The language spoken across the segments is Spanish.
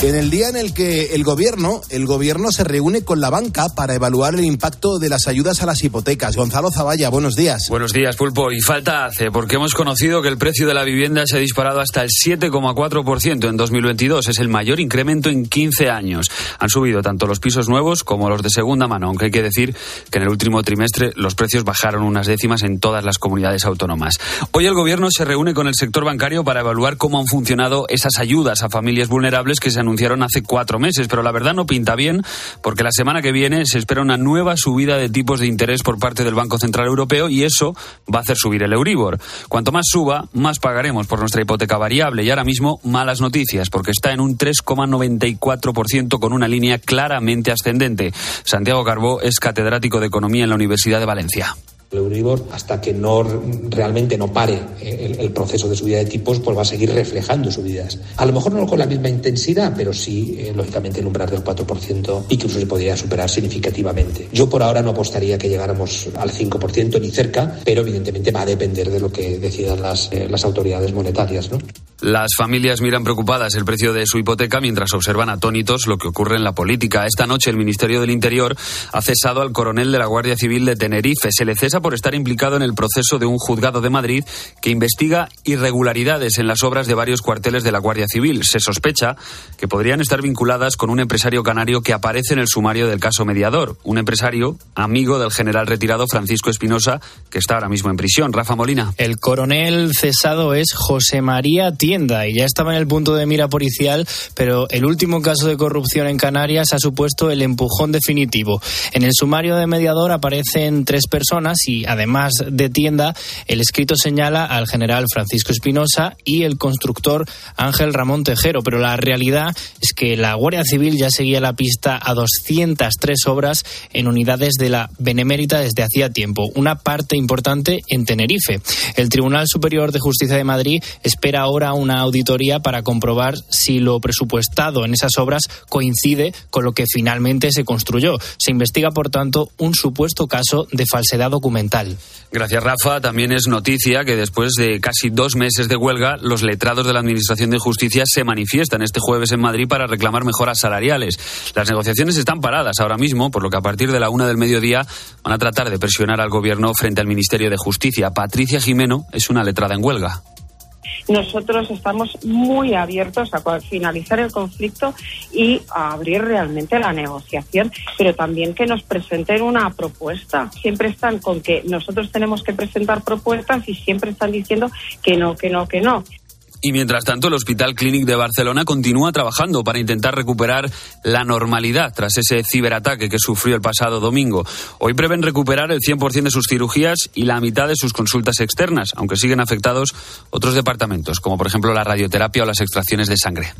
En el día en el que el gobierno, el gobierno se reúne con la banca para evaluar el impacto de las ayudas a las hipotecas. Gonzalo Zavalla, buenos días. Buenos días, Pulpo. Y falta hace, porque hemos conocido que el precio de la vivienda se ha disparado hasta el 7,4% en 2022. Es el mayor incremento en 15 años. Han subido tanto los pisos nuevos como los de segunda mano, aunque hay que decir que en el último trimestre los precios bajaron unas décimas en todas las comunidades autónomas. Hoy el gobierno se reúne con el sector bancario para evaluar cómo han funcionado esas ayudas a familias vulnerables que se han anunciaron hace cuatro meses, pero la verdad no pinta bien porque la semana que viene se espera una nueva subida de tipos de interés por parte del Banco Central Europeo y eso va a hacer subir el Euribor. Cuanto más suba, más pagaremos por nuestra hipoteca variable y ahora mismo malas noticias porque está en un 3,94% con una línea claramente ascendente. Santiago Carbó es catedrático de Economía en la Universidad de Valencia el Euribor, hasta que no realmente no pare el, proceso de subida de tipos, pues va a seguir reflejando subidas. A lo mejor no con la misma intensidad, pero sí, eh, lógicamente, el umbral del 4% incluso se podría superar significativamente. Yo por ahora no apostaría que llegáramos al 5% ni cerca, pero evidentemente va a depender de lo que decidan las, eh, las autoridades monetarias. ¿no? Las familias miran preocupadas el precio de su hipoteca mientras observan atónitos lo que ocurre en la política. Esta noche el Ministerio del Interior ha cesado al coronel de la Guardia Civil de Tenerife. Se le cesa por estar implicado en el proceso de un juzgado de Madrid que investiga irregularidades en las obras de varios cuarteles de la Guardia Civil. Se sospecha que podrían estar vinculadas con un empresario canario que aparece en el sumario del caso mediador. Un empresario amigo del general retirado Francisco Espinosa, que está ahora mismo en prisión. Rafa Molina. El coronel cesado es José María Tienda y ya estaba en el punto de mira policial, pero el último caso de corrupción en Canarias ha supuesto el empujón definitivo. En el sumario de mediador aparecen tres personas y además de tienda, el escrito señala al general Francisco Espinosa y el constructor Ángel Ramón Tejero, pero la realidad es que la Guardia Civil ya seguía la pista a 203 obras en unidades de la Benemérita desde hacía tiempo, una parte importante en Tenerife. El Tribunal Superior de Justicia de Madrid espera ahora una auditoría para comprobar si lo presupuestado en esas obras coincide con lo que finalmente se construyó. Se investiga, por tanto, un supuesto caso de falsedad documental. Gracias, Rafa. También es noticia que después de casi dos meses de huelga, los letrados de la Administración de Justicia se manifiestan este jueves en Madrid para reclamar mejoras salariales. Las negociaciones están paradas ahora mismo, por lo que a partir de la una del mediodía van a tratar de presionar al Gobierno frente al Ministerio de Justicia. Patricia Jimeno es una letrada en huelga nosotros estamos muy abiertos a finalizar el conflicto y a abrir realmente la negociación, pero también que nos presenten una propuesta. Siempre están con que nosotros tenemos que presentar propuestas y siempre están diciendo que no, que no, que no. Y mientras tanto, el Hospital Clínic de Barcelona continúa trabajando para intentar recuperar la normalidad tras ese ciberataque que sufrió el pasado domingo. Hoy prevén recuperar el 100% de sus cirugías y la mitad de sus consultas externas, aunque siguen afectados otros departamentos, como por ejemplo la radioterapia o las extracciones de sangre.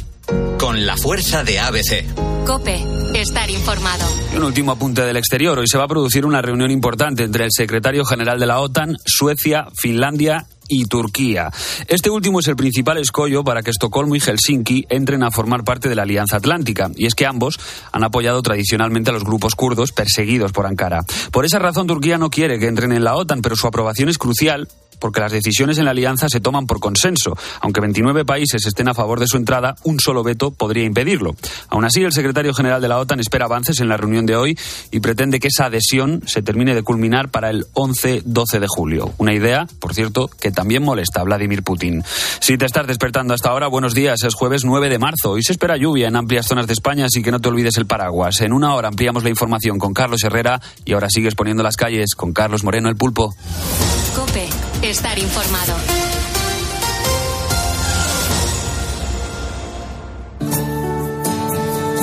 Con la fuerza de ABC. Cope, estar informado. Y un último apunte del exterior. Hoy se va a producir una reunión importante entre el secretario general de la OTAN, Suecia, Finlandia y Turquía. Este último es el principal escollo para que Estocolmo y Helsinki entren a formar parte de la Alianza Atlántica, y es que ambos han apoyado tradicionalmente a los grupos kurdos perseguidos por Ankara. Por esa razón, Turquía no quiere que entren en la OTAN, pero su aprobación es crucial porque las decisiones en la alianza se toman por consenso. Aunque 29 países estén a favor de su entrada, un solo veto podría impedirlo. Aún así, el secretario general de la OTAN espera avances en la reunión de hoy y pretende que esa adhesión se termine de culminar para el 11-12 de julio. Una idea, por cierto, que también molesta a Vladimir Putin. Si te estás despertando hasta ahora, buenos días. Es jueves 9 de marzo. Hoy se espera lluvia en amplias zonas de España, así que no te olvides el paraguas. En una hora ampliamos la información con Carlos Herrera y ahora sigues poniendo las calles con Carlos Moreno el Pulpo. Estar informado.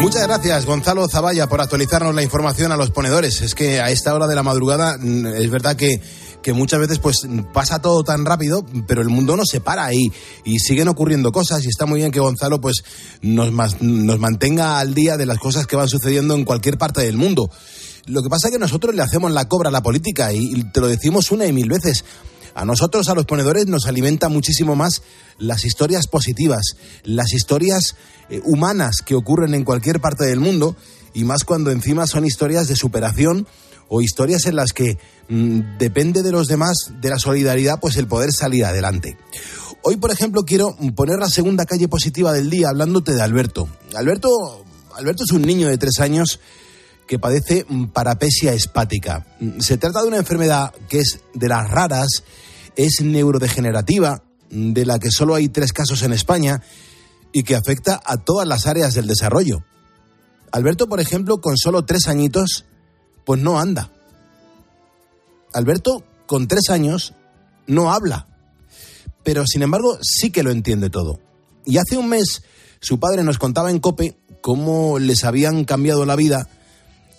Muchas gracias, Gonzalo Zavalla, por actualizarnos la información a los ponedores. Es que a esta hora de la madrugada mm, es verdad que, que muchas veces pues pasa todo tan rápido, pero el mundo no se para ahí y siguen ocurriendo cosas y está muy bien que Gonzalo pues nos, nos mantenga al día de las cosas que van sucediendo en cualquier parte del mundo. Lo que pasa es que nosotros le hacemos la cobra a la política y te lo decimos una y mil veces. A nosotros, a los ponedores, nos alimenta muchísimo más las historias positivas, las historias eh, humanas que ocurren en cualquier parte del mundo y más cuando encima son historias de superación o historias en las que mm, depende de los demás, de la solidaridad, pues el poder salir adelante. Hoy, por ejemplo, quiero poner la segunda calle positiva del día hablándote de Alberto. Alberto, Alberto es un niño de tres años que padece parapesia espática. Se trata de una enfermedad que es de las raras, es neurodegenerativa, de la que solo hay tres casos en España y que afecta a todas las áreas del desarrollo. Alberto, por ejemplo, con solo tres añitos, pues no anda. Alberto, con tres años, no habla. Pero, sin embargo, sí que lo entiende todo. Y hace un mes, su padre nos contaba en Cope cómo les habían cambiado la vida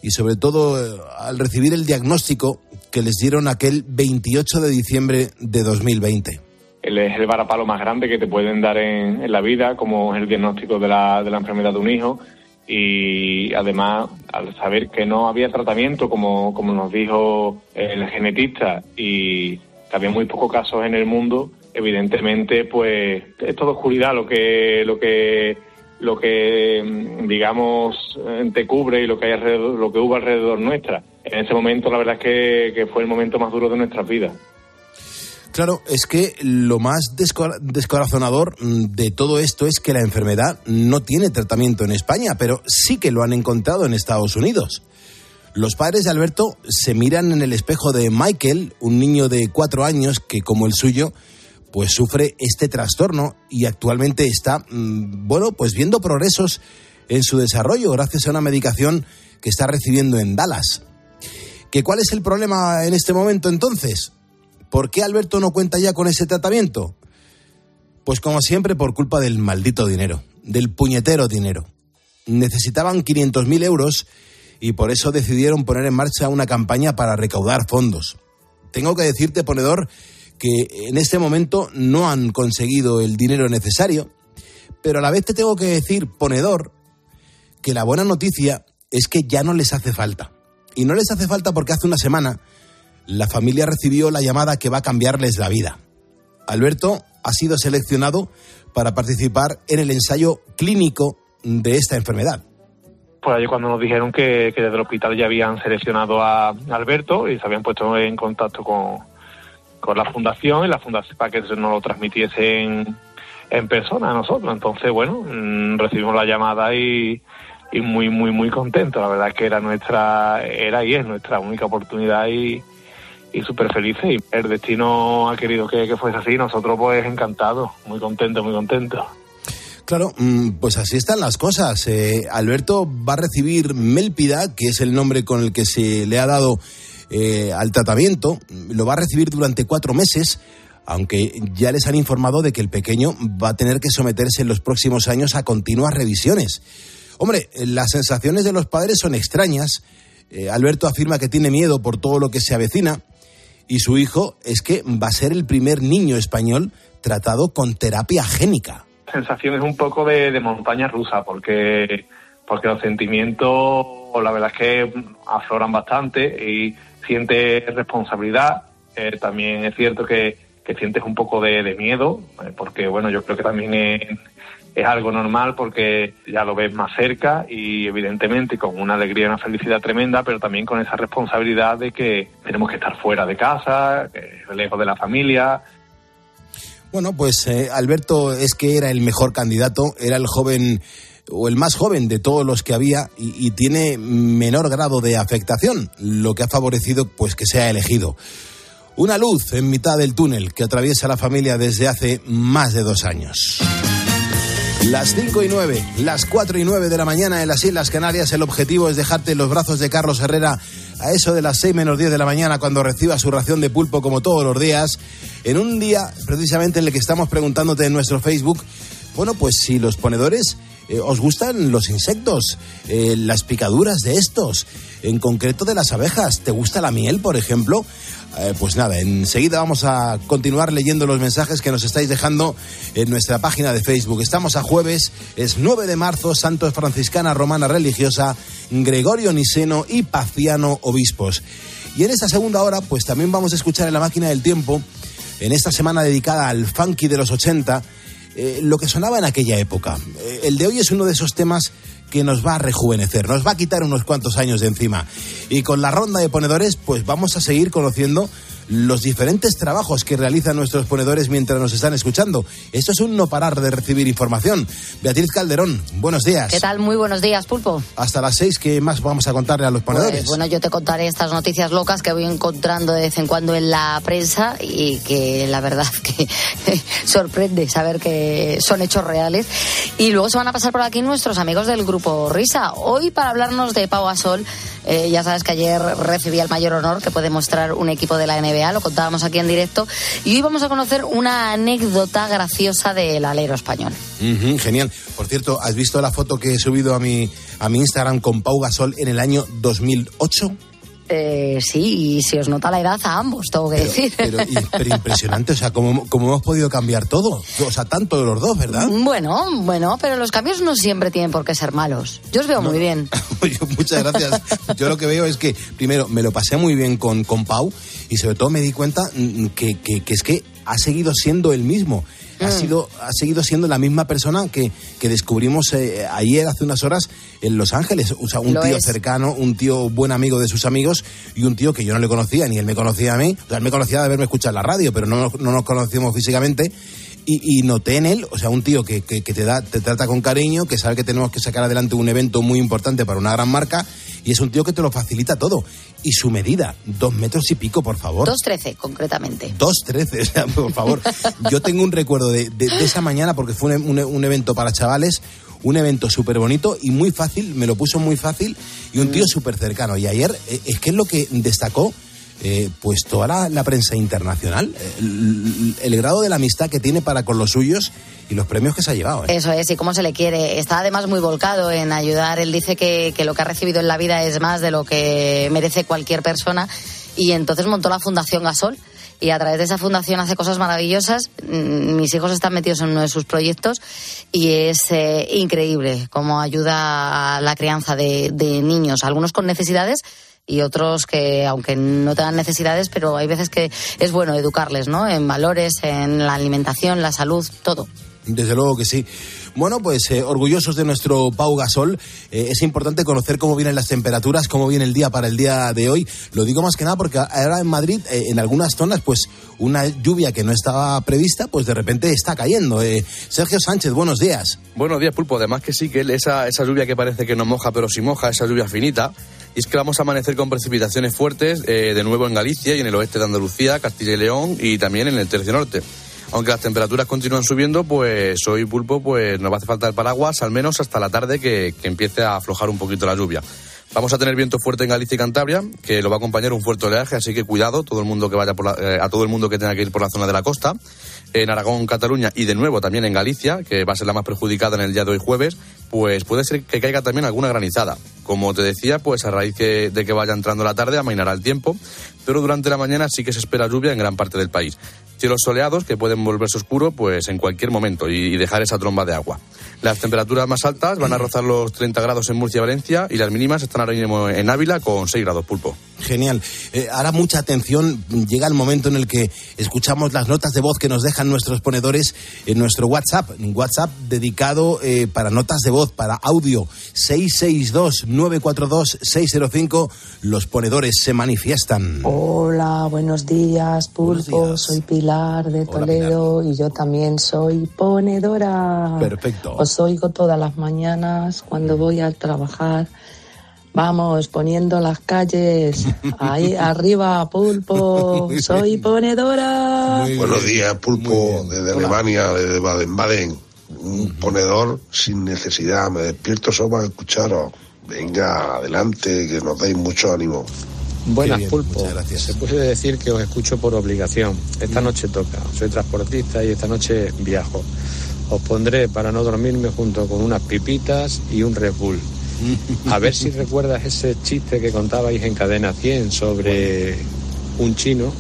y sobre todo eh, al recibir el diagnóstico que les dieron aquel 28 de diciembre de 2020. Él es el varapalo más grande que te pueden dar en, la vida, como es el diagnóstico de la, de la enfermedad de un hijo. Y además, al saber que no había tratamiento, como, como nos dijo el genetista, y que había muy pocos casos en el mundo, evidentemente, pues es todo oscuridad lo que, lo que lo que mm, digamos te cubre y lo que hay alrededor, lo que hubo alrededor nuestra. En ese momento la verdad es que, fue el momento más duro de nuestras vidas. Claro, es que lo más descorazonador mm, de todo esto es que la enfermedad no tiene tratamiento en España, pero sí que lo han encontrado en Estados Unidos. Los padres de Alberto se miran en el espejo de Michael, un niño de cuatro años que, como el suyo, pues sufre este trastorno y actualmente está, mm, bueno, pues viendo progresos en su desarrollo gracias a una medicación que está recibiendo en Dallas. ¿Que ¿Cuál es el problema en este momento entonces? ¿Por qué Alberto no cuenta ya con ese tratamiento? Pues como siempre por culpa del maldito dinero, del puñetero dinero. Necesitaban 500.000 euros y por eso decidieron poner en marcha una campaña para recaudar fondos. Tengo que decirte, ponedor, que en este momento no han conseguido el dinero necesario, pero a la vez te tengo que decir, ponedor, que la buena noticia es que ya no les hace falta. Y no les hace falta porque hace una semana la familia recibió la llamada que va a cambiarles la vida. Alberto ha sido seleccionado para participar en el ensayo clínico de esta enfermedad. Pues ahí cuando nos dijeron que, que desde el hospital ya habían seleccionado a Alberto y se habían puesto en contacto con, con la fundación y la fundación para que nos lo transmitiesen en persona a nosotros. Entonces, bueno, mm, recibimos la llamada y, muy, muy, muy contentos. La verdad que era nuestra, era y es nuestra única oportunidad y, y súper felices. Y el destino ha querido que, que fuese así. Nosotros, pues, encantados, muy contentos, muy contentos. Claro, mm, pues así están las cosas. Eh, Alberto va a recibir Melpida, que es el nombre con el que se le ha dado eh, al tratamiento. Lo va a recibir durante cuatro meses, aunque ya les han informado de que el pequeño va a tener que someterse en los próximos años a continuas revisiones. Hombre, las sensaciones de los padres son extrañas. Eh, Alberto afirma que tiene miedo por todo lo que se avecina y su hijo es que va a ser el primer niño español tratado con terapia génica. Sensaciones un poco de, de montaña rusa porque porque los sentimientos la verdad es que afloran bastante y sientes responsabilidad, eh, también es cierto que, sientes un poco de, miedo, eh, porque bueno, yo creo que también es, algo normal porque ya lo ves más cerca y evidentemente con una alegría y una felicidad tremenda, pero también con esa responsabilidad de que tenemos que estar fuera de casa, lejos de la familia. Bueno, pues eh, Alberto es que era el mejor candidato, era el joven o el más joven de todos los que había y, tiene menor grado de afectación, lo que ha favorecido pues que sea elegido. Una luz en mitad del túnel que atraviesa la familia desde hace más de dos años. Las 5 y 9, las 4 y 9 de la mañana en las Islas Canarias, el objetivo es dejarte en los brazos de Carlos Herrera a eso de las 6 menos 10 de la mañana cuando reciba su ración de pulpo como todos los días, en un día precisamente en el que estamos preguntándote en nuestro Facebook, bueno, pues si los ponedores eh, ¿Os gustan los insectos? Eh, ¿Las picaduras de estos? En concreto de las abejas. ¿Te gusta la miel, por ejemplo? Eh, pues nada, enseguida vamos a continuar leyendo los mensajes que nos estáis dejando en nuestra página de Facebook. Estamos a jueves, es 9 de marzo, Santos Franciscana Romana Religiosa, Gregorio Niceno y Paciano Obispos. Y en esta segunda hora, pues también vamos a escuchar en la máquina del tiempo, en esta semana dedicada al funky de los 80, eh, lo que sonaba en aquella época. Eh, el de hoy es uno de esos temas que nos va a rejuvenecer, nos va a quitar unos cuantos años de encima. Y con la ronda de ponedores, pues vamos a seguir conociendo los diferentes trabajos que realizan nuestros ponedores mientras nos están escuchando. Esto es un no parar de recibir información. Beatriz Calderón, buenos días. ¿Qué tal? Muy buenos días, Pulpo. Hasta las seis, ¿qué más vamos a contarle a los ponedores? Pues, bueno, yo te contaré estas noticias locas que voy encontrando de vez en cuando en la prensa y que la verdad que sorprende saber que son hechos reales. Y luego se van a pasar por aquí nuestros amigos del grupo Risa. Hoy para hablarnos de Pau Gasol, eh, ya sabes que ayer recibí el mayor honor que puede mostrar un equipo de la NBA, lo contábamos aquí en directo. Y hoy vamos a conocer una anécdota graciosa del alero español. Genial. Por cierto, ¿has visto la foto que he subido a mi, a mi Instagram con Pau Gasol en el año 2008? Eh, sí, y si os nota la edad a ambos, tengo que decir. Pero, y- pero impresionante, o sea, como, como hemos podido cambiar todo. O sea, tanto de los dos, ¿verdad? Bueno, bueno, pero los cambios no siempre tienen por qué ser malos. Yo os veo muy bien. Muchas gracias. Yo lo que veo es que, primero, me lo pasé muy bien con, con Pau y sobre todo me di cuenta mm, que, que- que es que ha seguido siendo el mismo. Ha, sido, ha seguido siendo la misma persona que, que descubrimos eh, ayer, hace unas horas, en Los Ángeles. O sea, un Lo tío es. cercano, un tío buen amigo de sus amigos y un tío que yo no le conocía, ni él me conocía a mí. O sea, él me conocía de haberme escuchado en la radio, pero no, nos- no nos conocíamos físicamente. Y, y noté en él, o sea, un tío que, que- que te, da, te trata con cariño, que sabe que tenemos que sacar adelante un evento muy importante para una gran marca, y es un tío que te lo facilita todo. Y su medida, dos metros y pico, por favor. 2.13, concretamente. Dos trece, o sea, por favor. Yo tengo un recuerdo de, de- de esa mañana porque fue un, un- un evento para chavales, un evento súper bonito y muy fácil, me lo puso muy fácil y un tío súper cercano. Y ayer eh, es que es lo que destacó. Eh, pues toda la, prensa internacional, eh, el, el grado de la amistad que tiene para con los suyos y los premios que se ha llevado. ¿eh? Eso es, y cómo se le quiere. Está además muy volcado en ayudar. Él dice que, que lo que ha recibido en la vida es más de lo que merece cualquier persona. Y entonces montó la Fundación Gasol. Y a través de esa fundación hace cosas maravillosas. Mm, Mis hijos están metidos en uno de sus proyectos y es eh, increíble cómo ayuda a la crianza de, de niños, algunos con necesidades y otros que, aunque no tengan necesidades, pero hay veces que es bueno educarles, ¿no? En valores, en la alimentación, la salud, todo. Desde luego que sí. Bueno, pues eh, orgullosos de nuestro Pau Gasol. Eh, es importante conocer cómo vienen las temperaturas, cómo viene el día para el día de hoy. Lo digo más que nada porque ahora en Madrid, eh, en algunas zonas, pues una lluvia que no estaba prevista, pues de repente está cayendo. Sergio Sánchez, buenos días. Buenos días, Pulpo. Además que sí, que esa, esa lluvia que parece que no moja, pero sí moja, esa lluvia finita. Y es que vamos a amanecer con precipitaciones fuertes de nuevo en Galicia y en el oeste de Andalucía, Castilla y León y también en el tercio norte. Aunque las temperaturas continúan subiendo, pues hoy, Pulpo, pues nos va a hacer falta el paraguas, al menos hasta la tarde que, empiece a aflojar un poquito la lluvia. Vamos a tener viento fuerte en Galicia y Cantabria, que lo va a acompañar un fuerte oleaje, así que cuidado, todo el mundo que vaya por la- eh, a todo el mundo que tenga que ir por la zona de la costa. En Aragón, Cataluña y de nuevo también en Galicia, que va a ser la más perjudicada en el día de hoy jueves, pues puede ser que caiga también alguna granizada. Como te decía, pues a raíz de que vaya entrando la tarde amainará el tiempo, pero durante la mañana sí que se espera lluvia en gran parte del país. Cielos soleados que pueden volverse oscuros pues en cualquier momento y, y dejar esa tromba de agua. Las temperaturas más altas van a rozar los 30 grados en Murcia y Valencia y las mínimas están ahora mismo en Ávila con 6 grados pulpo. Genial. Eh, ahora mucha atención. Llega el momento en el que escuchamos las notas de voz que nos dejan nuestros ponedores en nuestro WhatsApp. Un WhatsApp dedicado eh, para notas de voz, para audio. 662-942-605. Los ponedores se manifiestan. Hola, buenos días, Buenos Pulpo. días. Soy Pilar de Hola, Toledo y yo también soy ponedora. Perfecto. Os oigo todas las mañanas cuando voy a trabajar. Vamos, poniendo las calles. Ahí arriba, Pulpo. Soy ponedora. Muy Buenos días, Pulpo, desde Hola. Alemania, desde Baden-Baden. Un ponedor sin necesidad. Me despierto solo para escucharos. Venga, adelante, que nos dais mucho ánimo. Buenas, bien, Pulpo. muchas gracias. Se puede decir que os escucho por obligación. Esta noche toca. Soy transportista y esta noche viajo. Os pondré para no dormirme junto con unas pipitas y un Red Bull. A ver si recuerdas ese chiste que contabais en Cadena 100 sobre un chino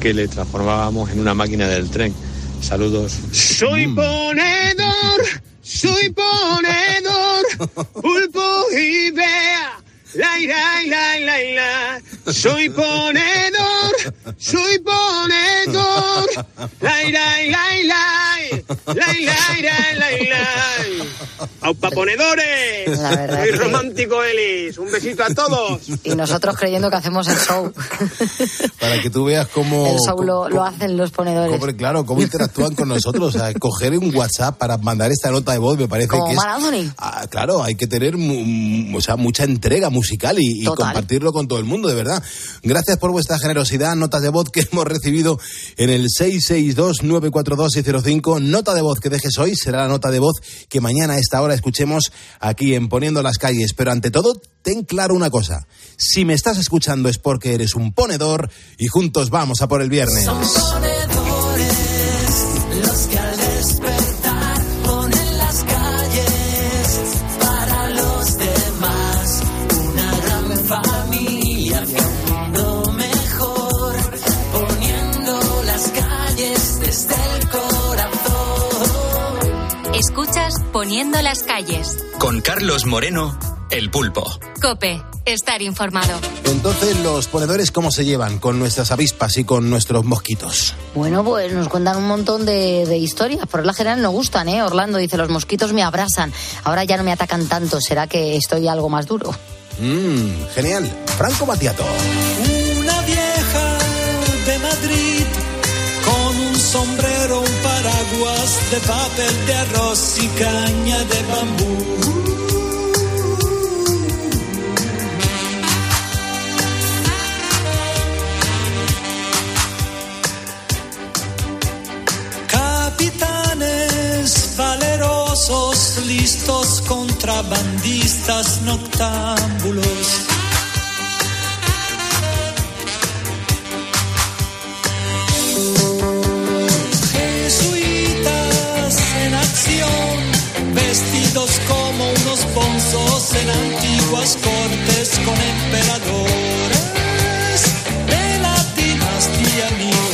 que le transformábamos en una máquina del tren. Saludos. Soy ponedor, soy ponedor, pulpo y vea. La, la, la, la, la. Soy ponedor, soy ponedor. La, la, la, la. ¡Lai, lai, lai, lai, lai! ¡Aupa ponedores! La Soy que- romántico, Elis. Un besito a todos. Y nosotros creyendo que hacemos el show. Para que tú veas cómo... El show lo, lo hacen los ponedores. cómo- claro, cómo interactúan con nosotros. O sea, coger un WhatsApp para mandar esta nota de voz me parece Como que es... Mar Anthony. Ah, claro, hay que tener o sea, mucha entrega musical y, compartirlo con todo el mundo, de verdad. Gracias por vuestra generosidad. Notas de voz que hemos recibido en el 662-942-605. Nota de voz que dejes hoy será la nota de voz que mañana a esta hora escuchemos aquí en Poniendo las Calles. Pero ante todo, ten claro una cosa. Si me estás escuchando es porque eres un ponedor y juntos vamos a por el viernes. Son Poniendo las calles. Con Carlos Moreno, El Pulpo. Cope, estar informado. Entonces, los ponedores, ¿cómo se llevan con nuestras avispas y con nuestros mosquitos? Bueno, pues nos cuentan un montón de, de historias. Por la general nos gustan, ¿eh? Orlando dice, los mosquitos me abrasan. Ahora ya no me atacan tanto. ¿Será que estoy algo más duro? Mmm, genial. Franco Batiato. Una vieja de Madrid con un sombrero, de papel de arroz y caña de bambú. Listos contrabandistas noctámbulos. Como unos bonzos en antiguas cortes con emperadores de la dinastía Ming.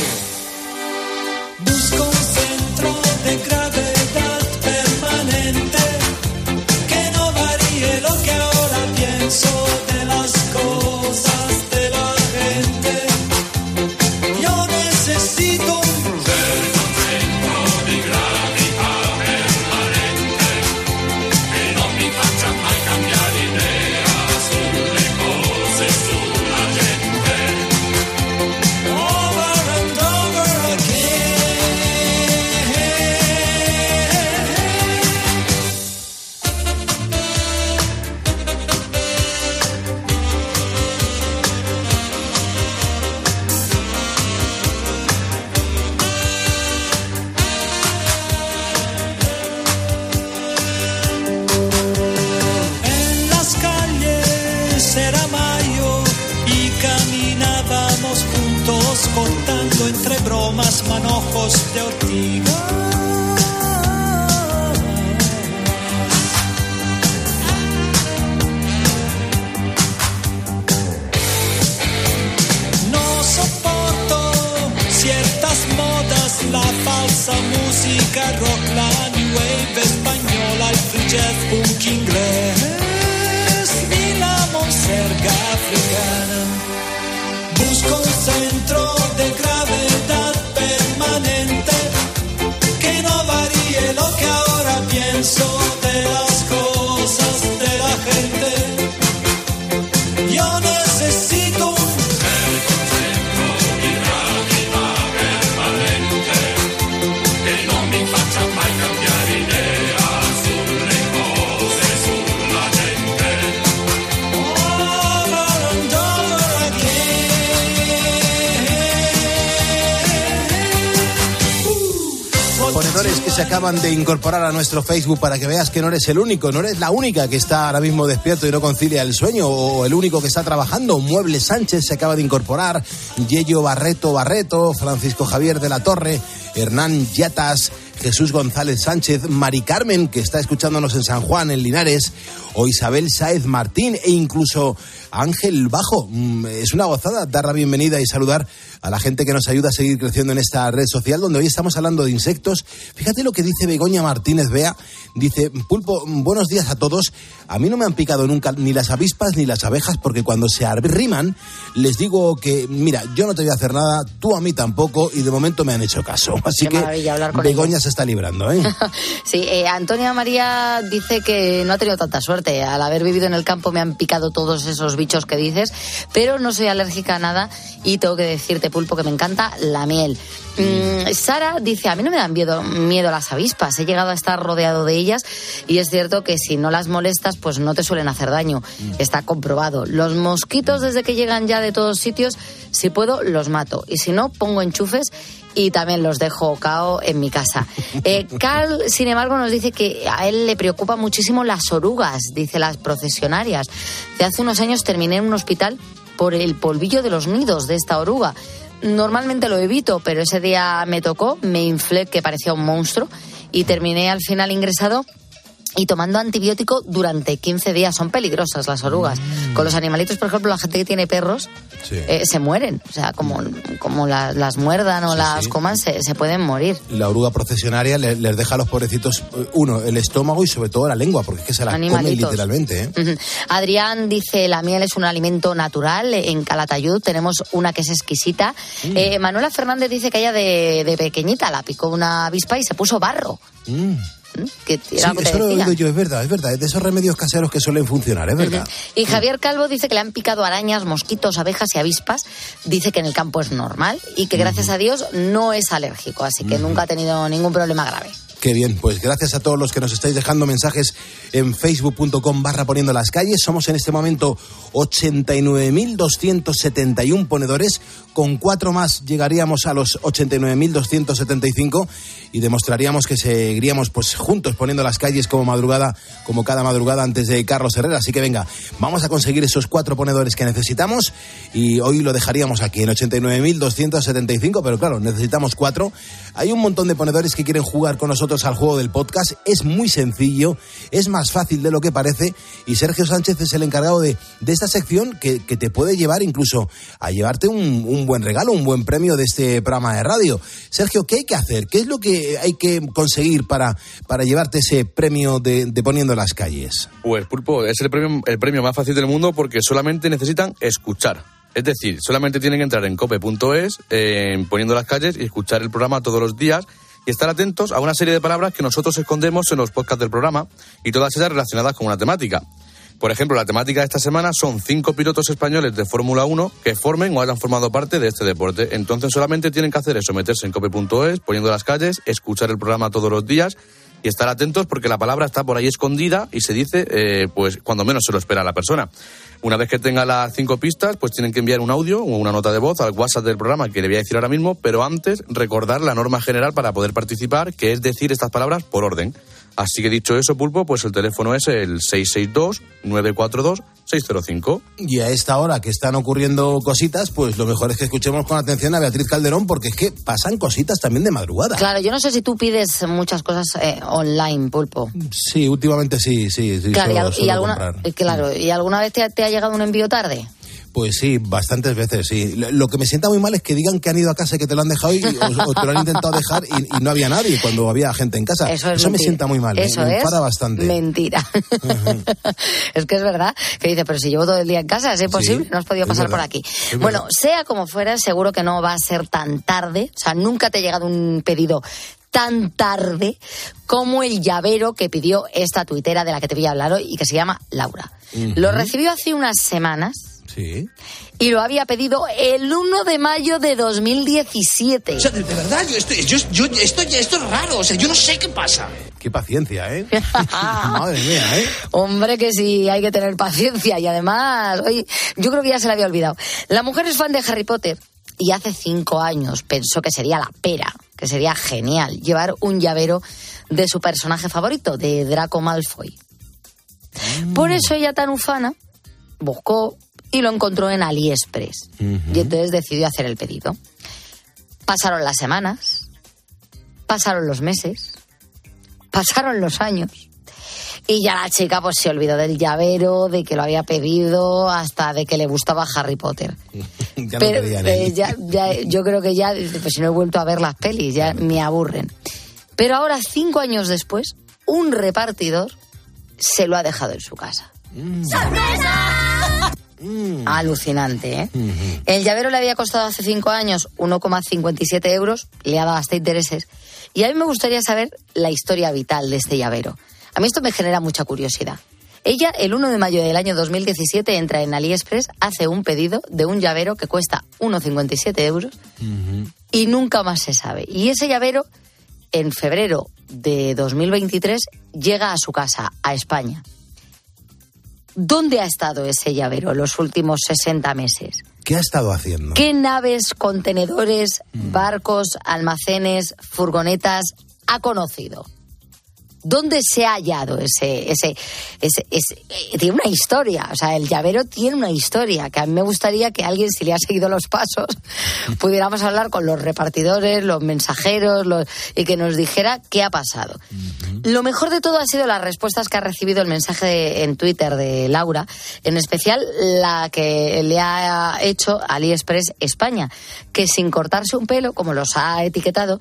Se acaban de incorporar a nuestro Facebook para que veas que no eres el único, no eres la única que está ahora mismo despierto y no concilia el sueño, o el único que está trabajando. Mueble Sánchez se acaba de incorporar, Yello Barreto Barreto, Francisco Javier de la Torre, Hernán Yatas, Jesús González Sánchez, Mari Carmen, que está escuchándonos en San Juan, en Linares, o Isabel Sáez Martín, e incluso Ángel Bajo. Mm, Es una gozada dar la bienvenida y saludar a la gente que nos ayuda a seguir creciendo en esta red social donde hoy estamos hablando de insectos. Fíjate lo que dice Begoña Martínez Bea. Dice, Pulpo, buenos días a todos. A mí no me han picado nunca ni las avispas ni las abejas porque cuando se arriman les digo que, mira, yo no te voy a hacer nada, tú a mí tampoco y de momento me han hecho caso. Así Qué que maravilla hablar con Begoña ellos. se está librando, ¿eh? Sí, eh, Antonia María dice que no ha tenido tanta suerte. Al haber vivido en el campo me han picado todos esos bichos que dices, pero no soy alérgica a nada y tengo que decirte, Pulpo, que me encanta la miel. Mm, Sara dice, a mí no me dan miedo, miedo las avispas, he llegado a estar rodeado de ellas y es cierto que si no las molestas, pues no te suelen hacer daño. Está comprobado. Los mosquitos desde que llegan ya de todos sitios, si puedo, los mato y si no, pongo enchufes y también los dejo cao en mi casa. Eh, Carl, sin embargo, nos dice que a él le preocupa muchísimo las orugas, dice las procesionarias. De hace unos años terminé en un hospital por el polvillo de los nidos de esta oruga. Normalmente lo evito, pero ese día me tocó, me inflé que parecía un monstruo y terminé al final ingresado y tomando antibiótico durante 15 días. Son peligrosas las orugas. Con los animalitos, por ejemplo, la gente que tiene perros Sí. eh, se mueren. O sea, como, como la- las muerdan o las sí. coman, se, se pueden morir. La oruga procesionaria le- les deja a los pobrecitos, eh, uno, el estómago y sobre todo la lengua, porque es que se la comen literalmente, ¿eh? Ujú. Adrián dice, la miel es un alimento natural. En Calatayud tenemos una que es exquisita. Mm. Eh, Manuela Fernández dice que ella de, de pequeñita la picó una avispa y se puso barro. Mm. Que era eso lo he decía. oído yo, es verdad, es verdad. Es de esos remedios caseros que suelen funcionar, es verdad. Y Javier Calvo dice que le han picado arañas, mosquitos, abejas y avispas. Dice que en el campo es normal y que gracias a Dios no es alérgico, así que nunca ha tenido ningún problema grave. Qué bien, pues gracias a todos los que nos estáis dejando mensajes en facebook.com barra poniendo las calles. Somos en este momento 89.271 ponedores. Con cuatro más llegaríamos a los 89.275 y demostraríamos que seguiríamos pues juntos poniendo las calles como madrugada, como cada madrugada antes de Carlos Herrera. Así que venga, vamos a conseguir esos cuatro ponedores que necesitamos y hoy lo dejaríamos aquí en 89.275, pero claro, necesitamos cuatro. Hay un montón de ponedores que quieren jugar con nosotros al juego del podcast. Es muy sencillo, es más fácil de lo que parece y Sergio Sánchez es el encargado de, de esta sección que, que te puede llevar incluso a llevarte un, un buen regalo, un buen premio de este programa de radio. Sergio, ¿qué hay que hacer? ¿Qué es lo que hay que conseguir para, para llevarte ese premio de, de Poniendo las Calles? Pues Pulpo, es el premio, el premio más fácil del mundo porque solamente necesitan escuchar. Es decir, solamente tienen que entrar en cope.es, en poniendo las calles y escuchar el programa todos los días y estar atentos a una serie de palabras que nosotros escondemos en los podcasts del programa y todas ellas relacionadas con una temática. Por ejemplo, la temática de esta semana son cinco pilotos españoles de Fórmula 1 que formen o hayan formado parte de este deporte. Entonces solamente tienen que hacer eso, meterse en cope.es, poniendo las calles, escuchar el programa todos los días y estar atentos porque la palabra está por ahí escondida y se dice, eh, pues cuando menos se lo espera la persona. Una vez que tenga las cinco pistas, pues tienen que enviar un audio o una nota de voz al WhatsApp del programa que le voy a decir ahora mismo, pero antes recordar la norma general para poder participar, que es decir estas palabras por orden. Así que dicho eso, Pulpo, pues el teléfono es el 662-942-605. Y a esta hora que están ocurriendo cositas, pues lo mejor es que escuchemos con atención a Beatriz Calderón porque es que pasan cositas también de madrugada. Claro, yo no sé si tú pides muchas cosas eh, online, Pulpo. Sí, últimamente sí, sí, sí. claro, y alguna, comprar. claro, ¿y alguna vez te ha llegado un envío tarde? Pues sí, bastantes veces, sí. Lo- que me sienta muy mal es que digan que han ido a casa y que te lo han dejado y, o, o te lo han intentado dejar y, y no había nadie cuando había gente en casa. Eso es me mentira. sienta muy mal, me- Eso me, es enfada bastante. Mentira. es que es verdad. Que dice, pero si llevo todo el día en casa, ¿es posible? no has podido es pasar por aquí. es Bueno, verdad. sea como fuera, seguro que no va a ser tan tarde. O sea, nunca te ha llegado un pedido tan tarde como el llavero que pidió esta tuitera de la que te voy a hablar hoy y que se llama Laura. Lo recibió hace unas semanas Sí. y lo había pedido el 1 de mayo de 2017. O sea, de, de verdad, yo estoy, yo, yo, esto, esto es raro, o sea, yo no sé qué pasa. Qué paciencia, ¿eh? Madre mía, ¿eh? Hombre, que sí, hay que tener paciencia. Y además, hoy, yo creo que ya se la había olvidado. La mujer es fan de Harry Potter y hace cinco años pensó que sería la pera, que sería genial llevar un llavero de su personaje favorito, de Draco Malfoy. Por eso ella tan ufana buscó y lo encontró en AliExpress. Y entonces decidió hacer el pedido. Pasaron las semanas, pasaron los meses, pasaron los años. Y ya la chica pues se olvidó del llavero, de que lo había pedido, hasta de que le gustaba Harry Potter. Ya no Pero eh, ya, ya- yo creo que ya, pues si no he vuelto a ver las pelis, ya me aburren. Pero ahora, cinco años después, un repartidor se lo ha dejado en su casa. Alucinante, ¿eh? El llavero le había costado hace cinco años 1,57 euros, le ha dado hasta intereses. Y a mí me gustaría saber la historia vital de este llavero. A mí esto me genera mucha curiosidad. Ella, el 1 de mayo del año 2017, entra en AliExpress, hace un pedido de un llavero que cuesta 1,57 euros y nunca más se sabe. Y ese llavero, en febrero de 2023, llega a su casa, a España. ¿Dónde ha estado ese llavero los últimos 60 meses? ¿Qué ha estado haciendo? ¿Qué naves, contenedores, barcos, almacenes, furgonetas ha conocido? ¿Dónde se ha hallado ese, ese, ese, ese- eh, tiene una historia, o sea, el llavero tiene una historia, que a mí me gustaría que alguien, si le ha seguido los pasos, pudiéramos hablar con los repartidores, los mensajeros, los- y que nos dijera qué ha pasado. Lo mejor de todo ha sido las respuestas que ha recibido el mensaje de- en Twitter de Laura, en especial la que le ha hecho AliExpress España, que sin cortarse un pelo, como los ha etiquetado,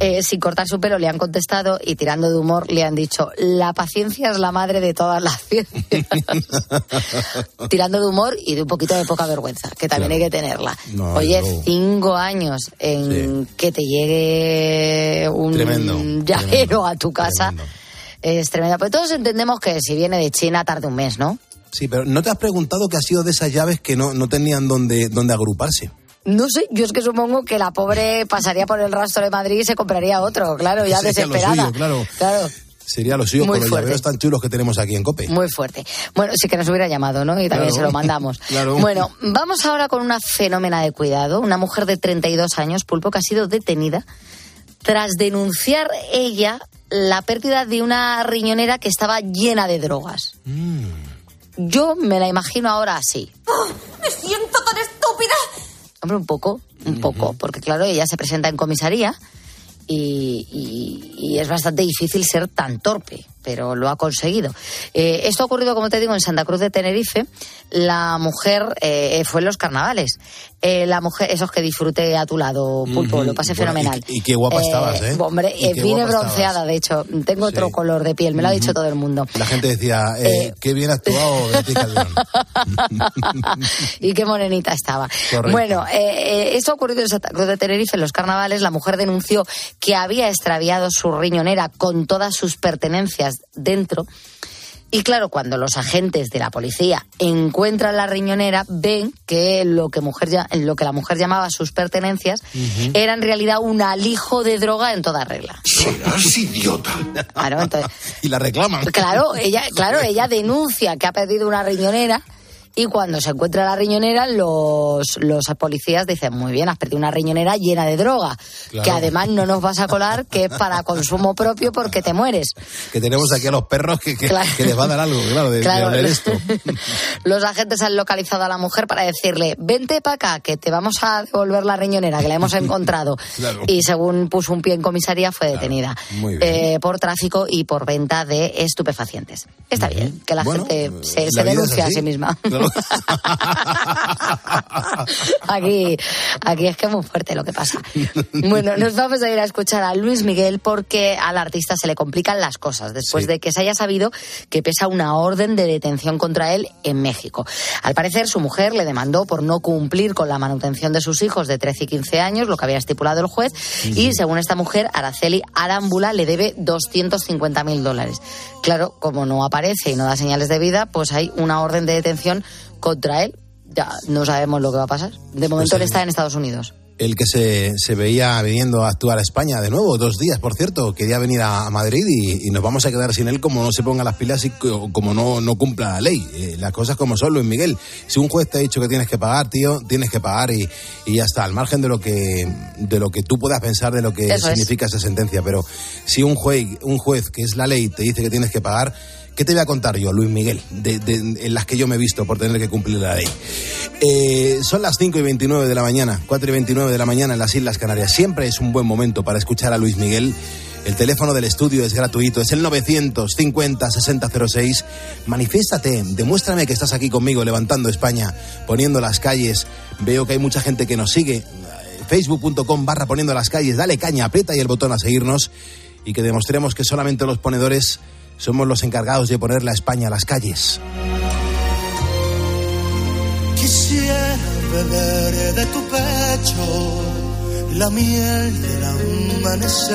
eh, sin cortar su pelo le han contestado y tirando de humor le han dicho la paciencia es la madre de todas las ciencias. tirando de humor y de un poquito de poca vergüenza, que también hay que tenerla. No, Oye, no. cinco años en que te llegue un Tremendo, llavero a tu casa es tremendo. Pero todos entendemos que si viene de China tarde un mes, ¿no? Sí, pero ¿no te has preguntado qué ha sido de esas llaves que no, no tenían dónde, dónde agruparse? No sé, yo es que supongo que la pobre pasaría por el rastro de Madrid y se compraría otro, claro, ya Sería lo desesperada. suyo, claro. Claro. Sería lo suyo Muy con los llaveros tan chulos que tenemos aquí en COPE. Muy fuerte. Bueno, sí que nos hubiera llamado, ¿no? Y también Claro. se lo mandamos. Claro. Bueno, vamos ahora con una fenómena de cuidado. Una mujer de 32 años, Pulpo, que ha sido detenida tras denunciar ella la pérdida de una riñonera que estaba llena de drogas. Mm. Yo me la imagino ahora así. ¡Me siento! Hombre, un poco, un poco, porque claro, ella se presenta en comisaría y, y- y es bastante difícil ser tan torpe, pero lo ha conseguido. Eh, esto ha ocurrido, como te digo, en Santa Cruz de Tenerife. La mujer eh, fue en los carnavales. Eh, la mujer, esos que disfruté a tu lado, Pulpo, lo pasé Bueno, fenomenal. y- y qué guapa estabas, ¿eh? Hombre, eh, vine bronceada, estabas. de hecho. Tengo otro color de piel, me lo ha dicho todo el mundo. La gente decía, eh, qué bien actuado Beatriz Calderón. y qué morenita estaba. Correcto. Bueno, eh, eh, esto ha ocurrido en Santa Cruz de Tenerife, en los carnavales. La mujer denunció que había extraviado su riñonera con todas sus pertenencias dentro. Y claro, cuando los agentes de la policía encuentran la riñonera, ven que lo que, mujer, ya- lo que la mujer llamaba sus pertenencias era en realidad un alijo de droga en toda regla. Serás idiota. Claro, entonces, y la reclaman. Claro, ella, claro, ella denuncia que ha perdido una riñonera y cuando se encuentra la riñonera, los, los policías dicen, muy bien, has perdido una riñonera llena de droga, Claro. que además no nos vas a colar, que es para consumo propio porque te mueres. Que tenemos aquí a los perros que, que, Claro. que les va a dar algo, claro, de, Claro. esto. Los agentes han localizado a la mujer para decirle, vente para acá, que te vamos a devolver la riñonera, que la hemos encontrado. Y según puso un pie en comisaría, fue detenida eh, por tráfico y por venta de estupefacientes. Está bien, que la Bueno, gente se, la se denuncia a sí misma. Aquí, aquí es que es muy fuerte lo que pasa. Bueno, nos vamos a ir a escuchar a Luis Miguel porque al artista se le complican las cosas después Sí. de que se haya sabido que pesa una orden de detención contra él en México. Al parecer, su mujer le demandó por no cumplir con la manutención de sus hijos de 13 y 15 años, lo que había estipulado el juez, y según esta mujer, Araceli Arámbula le debe 250 mil dólares. Claro, como no aparece y no da señales de vida, pues hay una orden de detención contra él. Ya no sabemos lo que va a pasar. De momento Pues él está en Estados Unidos. El que se, se veía viniendo a actuar a España de nuevo, dos días, por cierto, quería venir a, a Madrid y, y nos vamos a quedar sin él como no se ponga las pilas y co- como no, no cumpla la ley. Eh, las cosas como son, Luis Miguel. Si un juez te ha dicho que tienes que pagar, tío, tienes que pagar y, y ya está, al margen de lo que de lo que tú puedas pensar de lo que Eso es. significa esa sentencia. Pero si un juez, un juez que es la ley te dice que tienes que pagar, ¿qué te voy a contar yo, Luis Miguel, en las que yo me he visto por tener que cumplir la ley? Eh, son las 5 y 29 de la mañana, 4 y 29 de la mañana en las Islas Canarias. Siempre es un buen momento para escuchar a Luis Miguel. El teléfono del estudio es gratuito, es el 950-6006. Manifiéstate, demuéstrame que estás aquí conmigo, levantando España, poniendo las calles. Veo que hay mucha gente que nos sigue. Facebook.com barra poniendo las calles, dale caña, aprieta ahí el botón a seguirnos y que demostremos que solamente los ponedores somos los encargados de ponerle a España a las calles. Quisiera beber de tu pecho la miel del amanecer,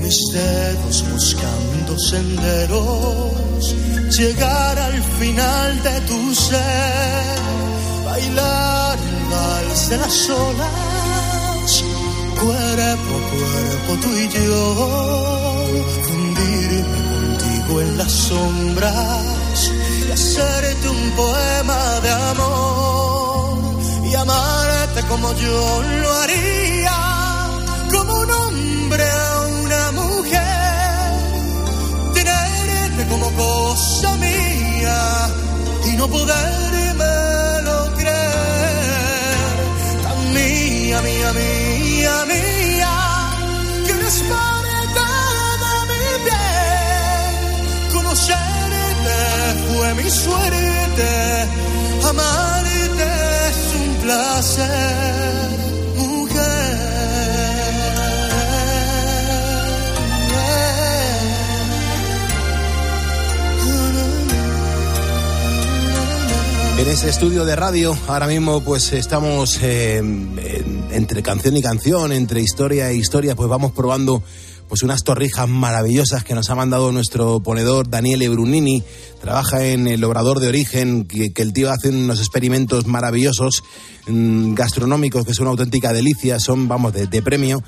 mis dedos buscando senderos, llegar al final de tu ser, bailar el vals de las olas, a cuerpo tú y yo, fundirme contigo en las sombras y hacerte un poema de amor y amarte como yo lo haría, como un hombre a una mujer, tenerte como cosa mía y no podérmelo creer, tan mía, mía, mía, mía, fue mi suerte, amarte es placer, En ese estudio de radio, ahora mismo pues estamos eh, en- entre canción y canción, entre historia e historia, pues vamos probando pues unas torrijas maravillosas que nos ha mandado nuestro ponedor Daniele Brunini. Trabaja en el Obrador de Origen, que, que el tío hace unos experimentos maravillosos mm, gastronómicos que son una auténtica delicia, son, vamos, de, de premio.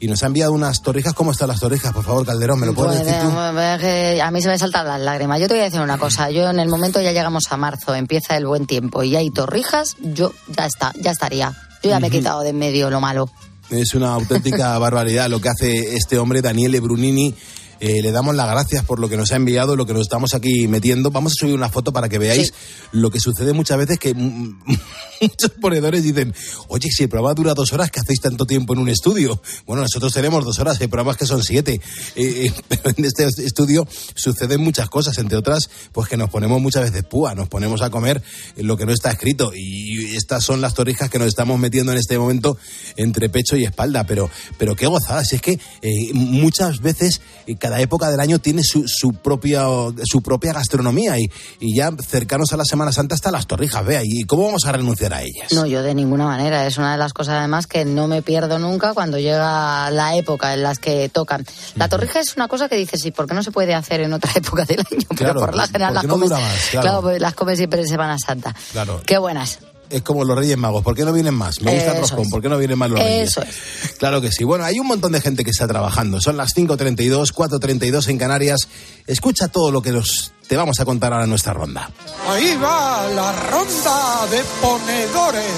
Y nos ha enviado unas torrijas. ¿Cómo están las torrijas? Por favor, Calderón, ¿me lo puedes Pues, decir tú? eh, que a mí se me saltan las lágrimas. Yo te voy a decir una cosa. Yo en el momento ya llegamos a marzo, empieza el buen tiempo y hay torrijas, yo ya está, ya estaría. Yo ya me he quitado de en medio lo malo. Es una auténtica barbaridad lo que hace este hombre, Daniele Brunini. Eh, le damos las gracias por lo que nos ha enviado, lo que nos estamos aquí metiendo. Vamos a subir una foto para que veáis lo que sucede muchas veces que muchos ponedores dicen, oye, si el programa dura dos horas, ¿qué hacéis tanto tiempo en un estudio? Bueno, nosotros tenemos dos horas, hay programas que son siete. Eh, eh, pero en este estudio suceden muchas cosas, entre otras, pues que nos ponemos muchas veces púa, nos ponemos a comer lo que no está escrito. Y estas son las torrijas que nos estamos metiendo en este momento entre pecho y espalda. Pero, pero qué gozadas, es que eh, muchas veces eh, cada época del año tiene su, su propia su propia gastronomía y, y ya cercanos a la Semana Santa están las torrijas, vea, ¿y cómo vamos a renunciar a ellas? No, yo de ninguna manera. Es una de las cosas además que no me pierdo nunca cuando llega la época en las que tocan. La torrija es una cosa que dices, sí, ¿por qué no se puede hacer en otra época del año? Pero Claro, por la general ¿por las no comes. Claro. pues las comes siempre en Semana Santa. Claro. Qué buenas. Es como los Reyes Magos, ¿por qué no vienen más? Me gusta el roscón. ¿por qué no vienen más los Reyes? Eso Claro que sí. Bueno, hay un montón de gente que está trabajando. Son las 5.32, 4.32 en Canarias. Escucha todo lo que nos, te vamos a contar ahora nuestra ronda. Ahí va la ronda de ponedores.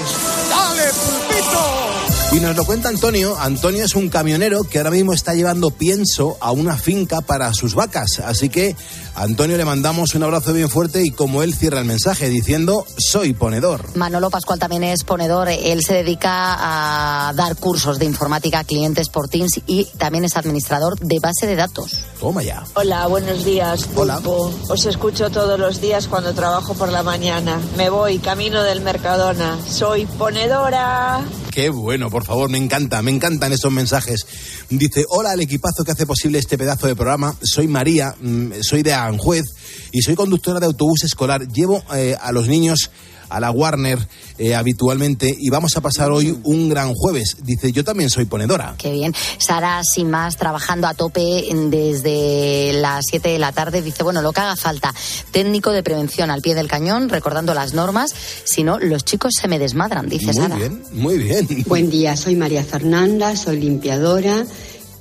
¡Dale, pulpito! Y nos lo cuenta Antonio. Antonio es un camionero que ahora mismo está llevando pienso a una finca para sus vacas. Así que a Antonio le mandamos un abrazo bien fuerte y como él cierra el mensaje diciendo, soy ponedor. Manolo Pascual también es ponedor. Él se dedica a dar cursos de informática a clientes por Teams y también es administrador de base de datos. Toma ya. Hola, buenos días, Pulpo. Os escucho todos los días cuando trabajo por la mañana. Me voy camino del Mercadona. Soy ponedora. Qué bueno, por favor, me encanta, me encantan esos mensajes. Dice, hola al equipazo que hace posible este pedazo de programa. Soy María, mm, soy de Aranjuez y soy conductora de autobús escolar. Llevo eh, a los niños a la Warner eh, habitualmente y vamos a pasar hoy un gran jueves. Dice, yo también soy ponedora. Qué bien. Sara, sin más, trabajando a tope desde las 7 de la tarde, dice, bueno, lo que haga falta. Técnico de prevención al pie del cañón, recordando las normas. Si no, los chicos se me desmadran, dice Muy Sara. bien, muy bien. Buen día, soy María Fernanda, soy limpiadora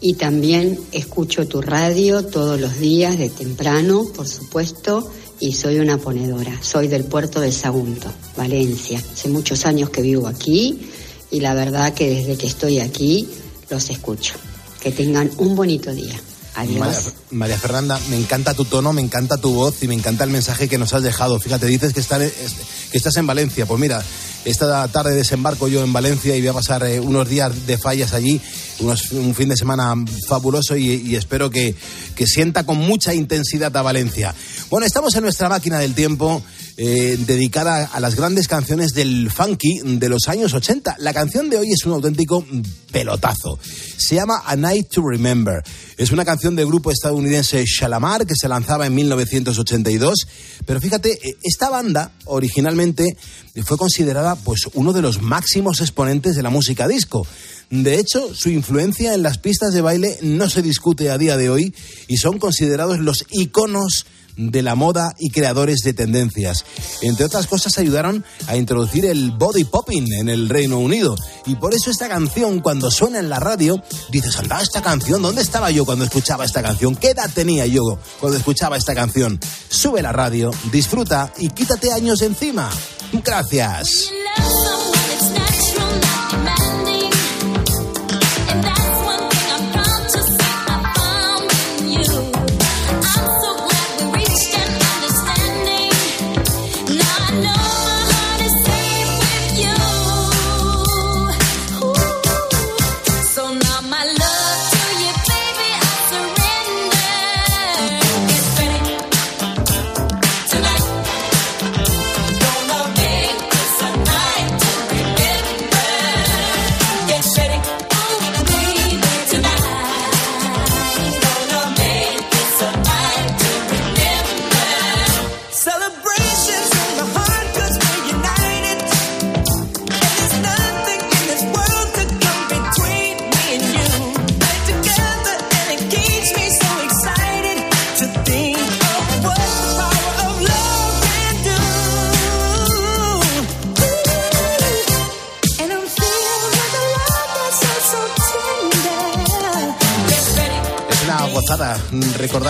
y también escucho tu radio todos los días de temprano, por supuesto, y soy una ponedora. Soy del puerto de Sagunto, Valencia. Hace muchos años que vivo aquí y la verdad que desde que estoy aquí los escucho. Que tengan un bonito día. Adiós. María, Fernanda, me encanta tu tono, me encanta tu voz y me encanta el mensaje que nos has dejado. Fíjate, dices que, estar- es- que estás en Valencia. Pues mira, Esta tarde desembarco yo en Valencia y voy a pasar eh, unos días de fallas allí, unos- un fin de semana fabuloso y, y espero que, que sienta con mucha intensidad a Valencia. Bueno, estamos en nuestra máquina del tiempo eh, dedicada a las grandes canciones del funky de los años 80. La canción de hoy es un auténtico pelotazo. Se llama A Night to Remember. Es una canción del grupo estadounidense Shalamar que se lanzaba en 1982. Pero fíjate, eh, esta banda originalmente fue considerada pues uno de los máximos exponentes de la música disco. De hecho, su influencia en las pistas de baile no se discute a día de hoy y son considerados los iconos de la moda y creadores de tendencias. Entre otras cosas, ayudaron a introducir el body popping en el Reino Unido. Y por eso esta canción, cuando suena en la radio, dices, anda, esta canción, ¿dónde estaba yo cuando escuchaba esta canción? ¿Qué edad tenía yo cuando escuchaba esta canción? Sube la radio, disfruta y quítate años encima. Gracias.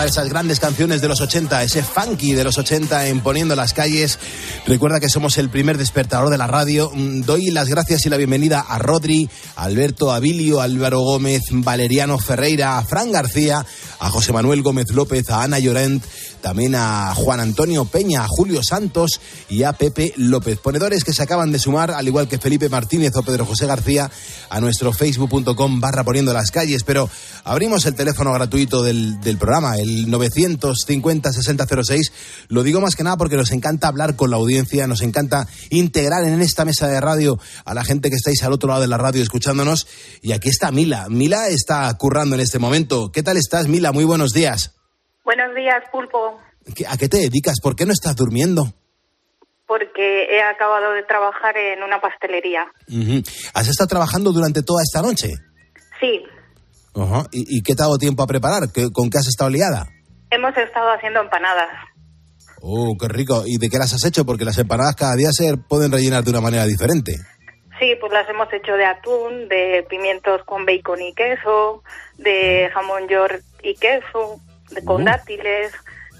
Esas grandes canciones de los 80, ese funky de los 80 en Poniendo las calles. Recuerda que somos el primer despertador de la radio. Mm, Doy las gracias y la bienvenida a Rodri, Alberto Abilio, Álvaro Gómez, Valeriano Ferreira, a Fran García, a José Manuel Gómez López, a Ana Llorent, también a Juan Antonio Peña, a Julio Santos y a Pepe López. Ponedores que se acaban de sumar, al igual que Felipe Martínez o Pedro José García, a nuestro facebook.com barra poniendo las calles. Pero abrimos el teléfono gratuito del, del programa, el 950-6006. Lo digo más que nada porque nos encanta hablar con la audiencia, nos encanta integrar en esta mesa de radio a la gente que estáis al otro lado de la radio escuchándonos. Y aquí está Mila. Mila está currando en este momento. ¿Qué tal estás, Mila? Muy buenos días. Buenos días, Pulpo, ¿Qué- ¿A qué te dedicas? ¿Por qué no estás durmiendo? porque he acabado de trabajar en una pastelería. Ujú. ¿Has estado trabajando durante toda esta noche? Sí. ¿Y, y qué te ha dado tiempo a preparar? ¿Qué- ¿Con qué has estado liada? hemos estado haciendo empanadas. Oh, qué rico. ¿Y de qué las has hecho? Porque las empanadas cada día se pueden rellenar de una manera diferente. Sí, pues las hemos hecho de atún, de pimientos con bacon y queso, de jamón york y queso, con Uh. dátiles,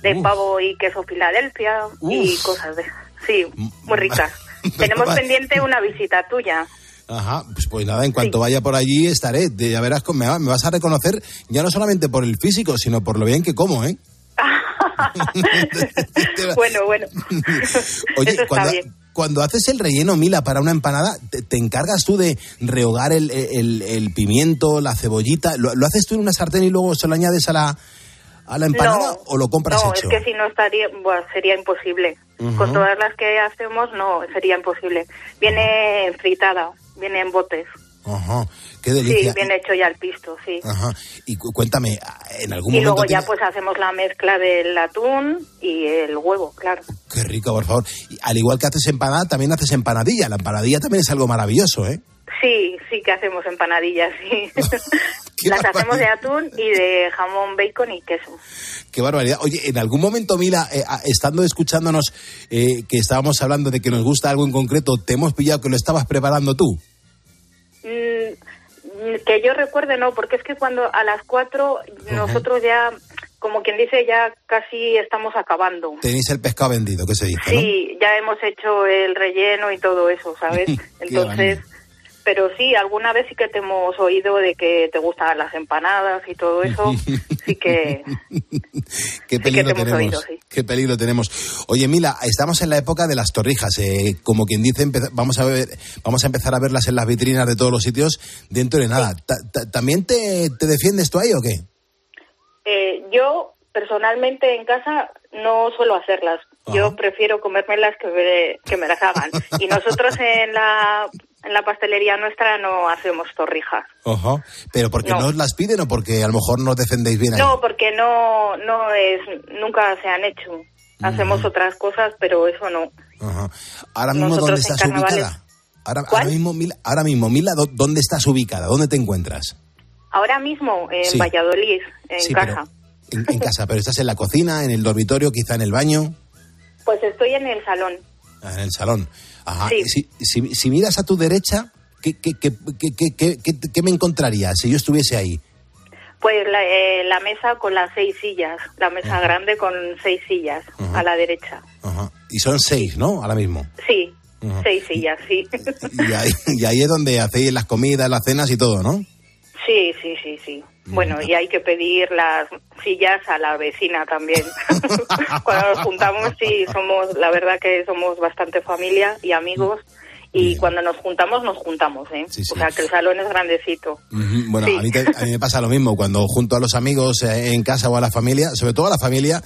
de pavo y queso Filadelfia y cosas de... Sí, muy ricas. Tenemos pendiente una visita tuya. Ajá, pues, pues nada, en cuanto vaya por allí estaré. De- Ya verás, me, va- me vas a reconocer ya no solamente por el físico, sino por lo bien que como, ¿eh? bueno, bueno. Oye, Eso está cuando, bien. cuando haces el relleno, Mila, para una empanada, ¿te, te encargas tú de rehogar el, el- el pimiento, la cebollita? ¿Lo, lo haces tú en una sartén y luego se lo añades a la, a la empanada No, o lo compras no, hecho? es que si no estaría, bueno, sería imposible. Ujú. Con todas las que hacemos, no, sería imposible. Viene fritada, viene en botes. Ajá, qué Sí, delicia. viene hecho ya el pisto, sí. Ajá, y cu- cuéntame, ¿en algún Y momento luego ya pues hacemos la mezcla del atún y el huevo, claro. Qué rico, por favor. Y al igual que haces empanada, también haces empanadilla. La empanadilla también es algo maravilloso, ¿eh? Sí, sí que hacemos empanadillas, sí. Las hacemos de atún y de jamón, bacon y queso. Qué barbaridad. Oye, en algún momento, Mila, eh, estando escuchándonos, eh, que estábamos hablando de que nos gusta algo en concreto, ¿te hemos pillado que lo estabas preparando tú? Mm, que yo recuerde, no, porque es que cuando a las cuatro nosotros ya, como quien dice, ya casi estamos acabando. Tenéis el pescado vendido, ¿qué se dice? ¿no? Sí, ya hemos hecho el relleno y todo eso, ¿sabes? Entonces, pero sí, alguna vez sí que te hemos oído de que te gustan las empanadas y todo eso, sí que Qué peligro te hemos tenemos. oído, sí. qué peligro tenemos. Oye, Mila, estamos en la época de las torrijas. eh, como quien dice, vamos a ver, vamos a empezar a verlas en las vitrinas de todos los sitios dentro de nada. Ta- ta- ¿También te, te defiendes tú ahí o qué? Eh, yo personalmente en casa no suelo hacerlas. Yo prefiero comérmelas que me, que me las hagan. Y nosotros en la, en la pastelería nuestra no hacemos torrijas. Ajá. ¿Pero porque no. No. os las piden o porque a lo mejor no os defendéis bien ahí? No, porque no, no es, nunca se han hecho. Hacemos otras cosas, pero eso no. Ajá. Ahora mismo, Nosotros ¿dónde estás carnavales- ubicada? Ahora, ahora mismo, Mila, ahora mismo, Mila, ¿dó- ¿dónde estás ubicada? ¿Dónde te encuentras? Ahora mismo en Sí. Valladolid, en Sí, casa. En, en casa, pero estás en la cocina, en el dormitorio, quizá en el baño, Pues estoy en el salón. ah, en el salón. Ajá. Sí. Si, si- si miras a tu derecha, ¿qué, qué, qué, qué- me encontraría si yo estuviese ahí? Pues la, eh, la mesa con las seis sillas, la mesa grande con seis sillas a la derecha. Ajá. Y son seis, ¿no? Ahora mismo. Sí, seis sillas, sí. Y ahí, y ahí es donde hacéis las comidas, las cenas y todo, ¿no? Sí, sí, sí, sí. Bueno, y hay que pedir las sillas a la vecina también. cuando nos juntamos, sí, somos, la verdad que somos bastante familia y amigos. Y cuando nos juntamos, nos juntamos, ¿eh? Sí, sí. O sea, que el salón es grandecito. Bueno, Sí. a, mí te- a mí me pasa lo mismo. Cuando junto a los amigos eh, en casa o a la familia, sobre todo a la familia,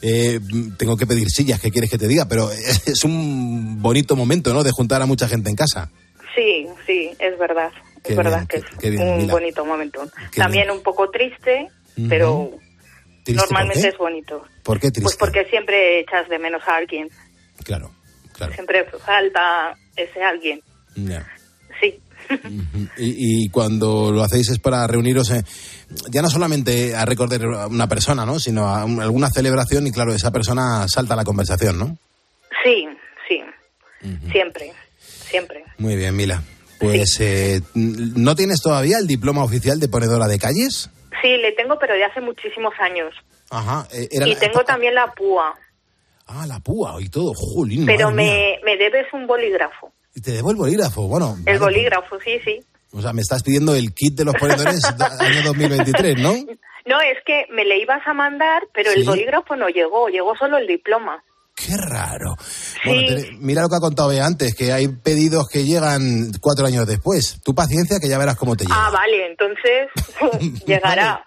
eh, tengo que pedir sillas, ¿qué quieres que te diga? Pero es un bonito momento, ¿no? De juntar a mucha gente en casa. Sí, sí, es verdad. Qué es verdad bien, que qué- es qué bien, un Mila. bonito momento. También un poco triste, Ujú. pero ¿Triste normalmente es bonito. ¿Por qué triste? Pues porque siempre echas de menos a alguien. Claro, claro. Siempre falta ese alguien. Ya. Sí. Y, y cuando lo hacéis es para reuniros, eh, ya no solamente a recordar a una persona, ¿no? Sino a un- alguna celebración y claro, esa persona salta a la conversación, ¿no? Sí, sí. Siempre, siempre. Muy bien, Mila. Pues, eh, ¿no tienes todavía el diploma oficial de ponedora de calles? Sí, le tengo, pero de hace muchísimos años. Ajá. eh, era y la- tengo también la púa. Ah, la púa y todo. Jolín, Pero me, me debes un bolígrafo. Y te debo el bolígrafo. Bueno, El vale. bolígrafo, sí, sí. o sea, me estás pidiendo el kit de los ponedores do- año 2023, ¿no? No, es que me le ibas a mandar, pero Sí. el bolígrafo no llegó, llegó solo el diploma. Qué raro. Bueno, te- mira lo que ha contado Bea antes, que hay pedidos que llegan cuatro años después. Tu paciencia, que ya verás cómo te llega. Ah, vale, entonces llegará.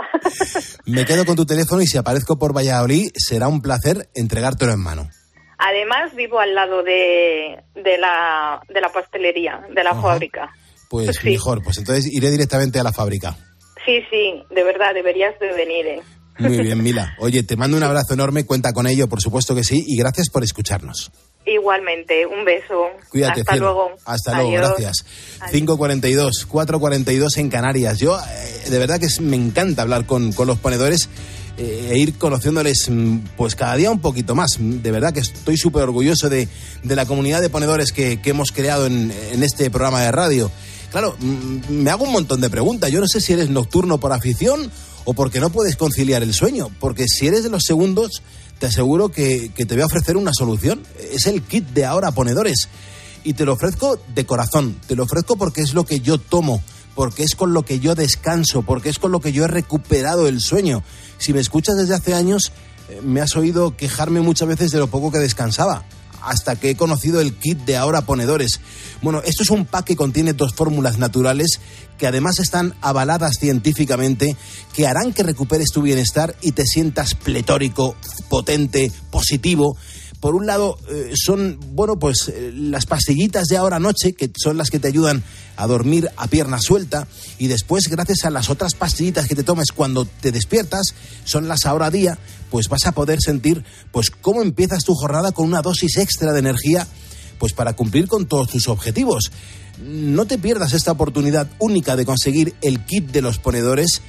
Me quedo con tu teléfono y si aparezco por Valladolid, será un placer entregártelo en mano. Además, vivo al lado de, de, la, de la pastelería, de la Ajá. fábrica. Pues Sí. mejor, pues entonces iré directamente a la fábrica. Sí, sí, de verdad, deberías de venir. ¿eh? Muy bien, Mila. Oye, te mando un abrazo enorme, cuenta con ello, por supuesto que sí, y gracias por escucharnos. Igualmente, un beso. Cuídate, Hasta cielo. luego. Hasta luego, Adiós. gracias. 5.42, 4.42 en Canarias. Yo, eh, de verdad que me encanta hablar con, con los ponedores eh, e ir conociéndoles mm, pues cada día un poquito más. De verdad que estoy súper orgulloso de, de la comunidad de ponedores que, que hemos creado en, en este programa de radio. Claro, mm, me hago un montón de preguntas. Yo no sé si eres nocturno por afición o porque no puedes conciliar el sueño. Porque si eres de los segundos, te aseguro que, que te voy a ofrecer una solución. Es el kit de ahora ponedores. Y te lo ofrezco de corazón. Te lo ofrezco porque es lo que yo tomo, porque es con lo que yo descanso, porque es con lo que yo he recuperado el sueño. Si me escuchas desde hace años, eh, me has oído quejarme muchas veces de lo poco que descansaba hasta que he conocido el kit de ahora ponedores. Bueno, esto es un pack que contiene dos fórmulas naturales que además están avaladas científicamente, que harán que recuperes tu bienestar y te sientas pletórico, potente, positivo. Por un lado, eh, son, bueno, pues eh, las pastillitas de ahora noche, que son las que te ayudan a dormir a pierna suelta, y después, gracias a las otras pastillitas que te tomes cuando te despiertas, son las ahora día, pues vas a poder sentir, pues, cómo empiezas tu jornada con una dosis extra de energía, pues, para cumplir con todos tus objetivos. No te pierdas esta oportunidad única de conseguir el kit de los ponedores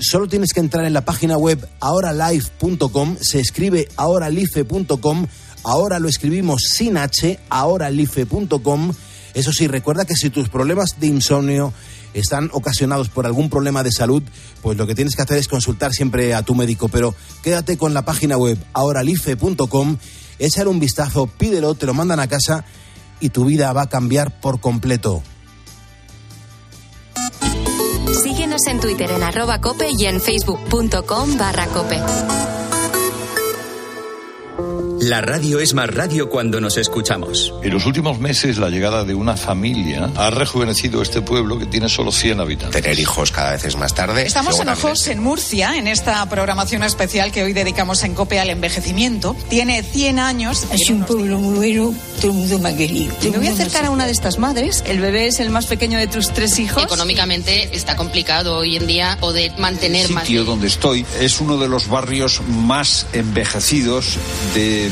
solo tienes que entrar en la página web ahoralife.com, se escribe ahoralife.com, ahora lo escribimos sin H, ahoralife.com. Eso sí, recuerda que si tus problemas de insomnio están ocasionados por algún problema de salud, pues lo que tienes que hacer es consultar siempre a tu médico, pero quédate con la página web ahoralife.com, échale un vistazo, pídelo, te lo mandan a casa y tu vida va a cambiar por completo. Síguenos en Twitter en arroba cope y en facebook.com barra cope. La radio es más radio cuando nos escuchamos. En los últimos meses, la llegada de una familia ha rejuvenecido este pueblo que tiene solo 100 habitantes. Tener hijos cada vez es más tarde. Estamos en Ojos, en Murcia, en esta programación especial que hoy dedicamos en COPE al envejecimiento. Tiene 100 años. Es un pueblo muy bueno, todo el mundo me ha querido. Me voy a acercar a una de estas madres. El bebé es el más pequeño de tus tres hijos. Económicamente está complicado hoy en día poder mantener El más. sitio donde estoy es uno de los barrios más envejecidos de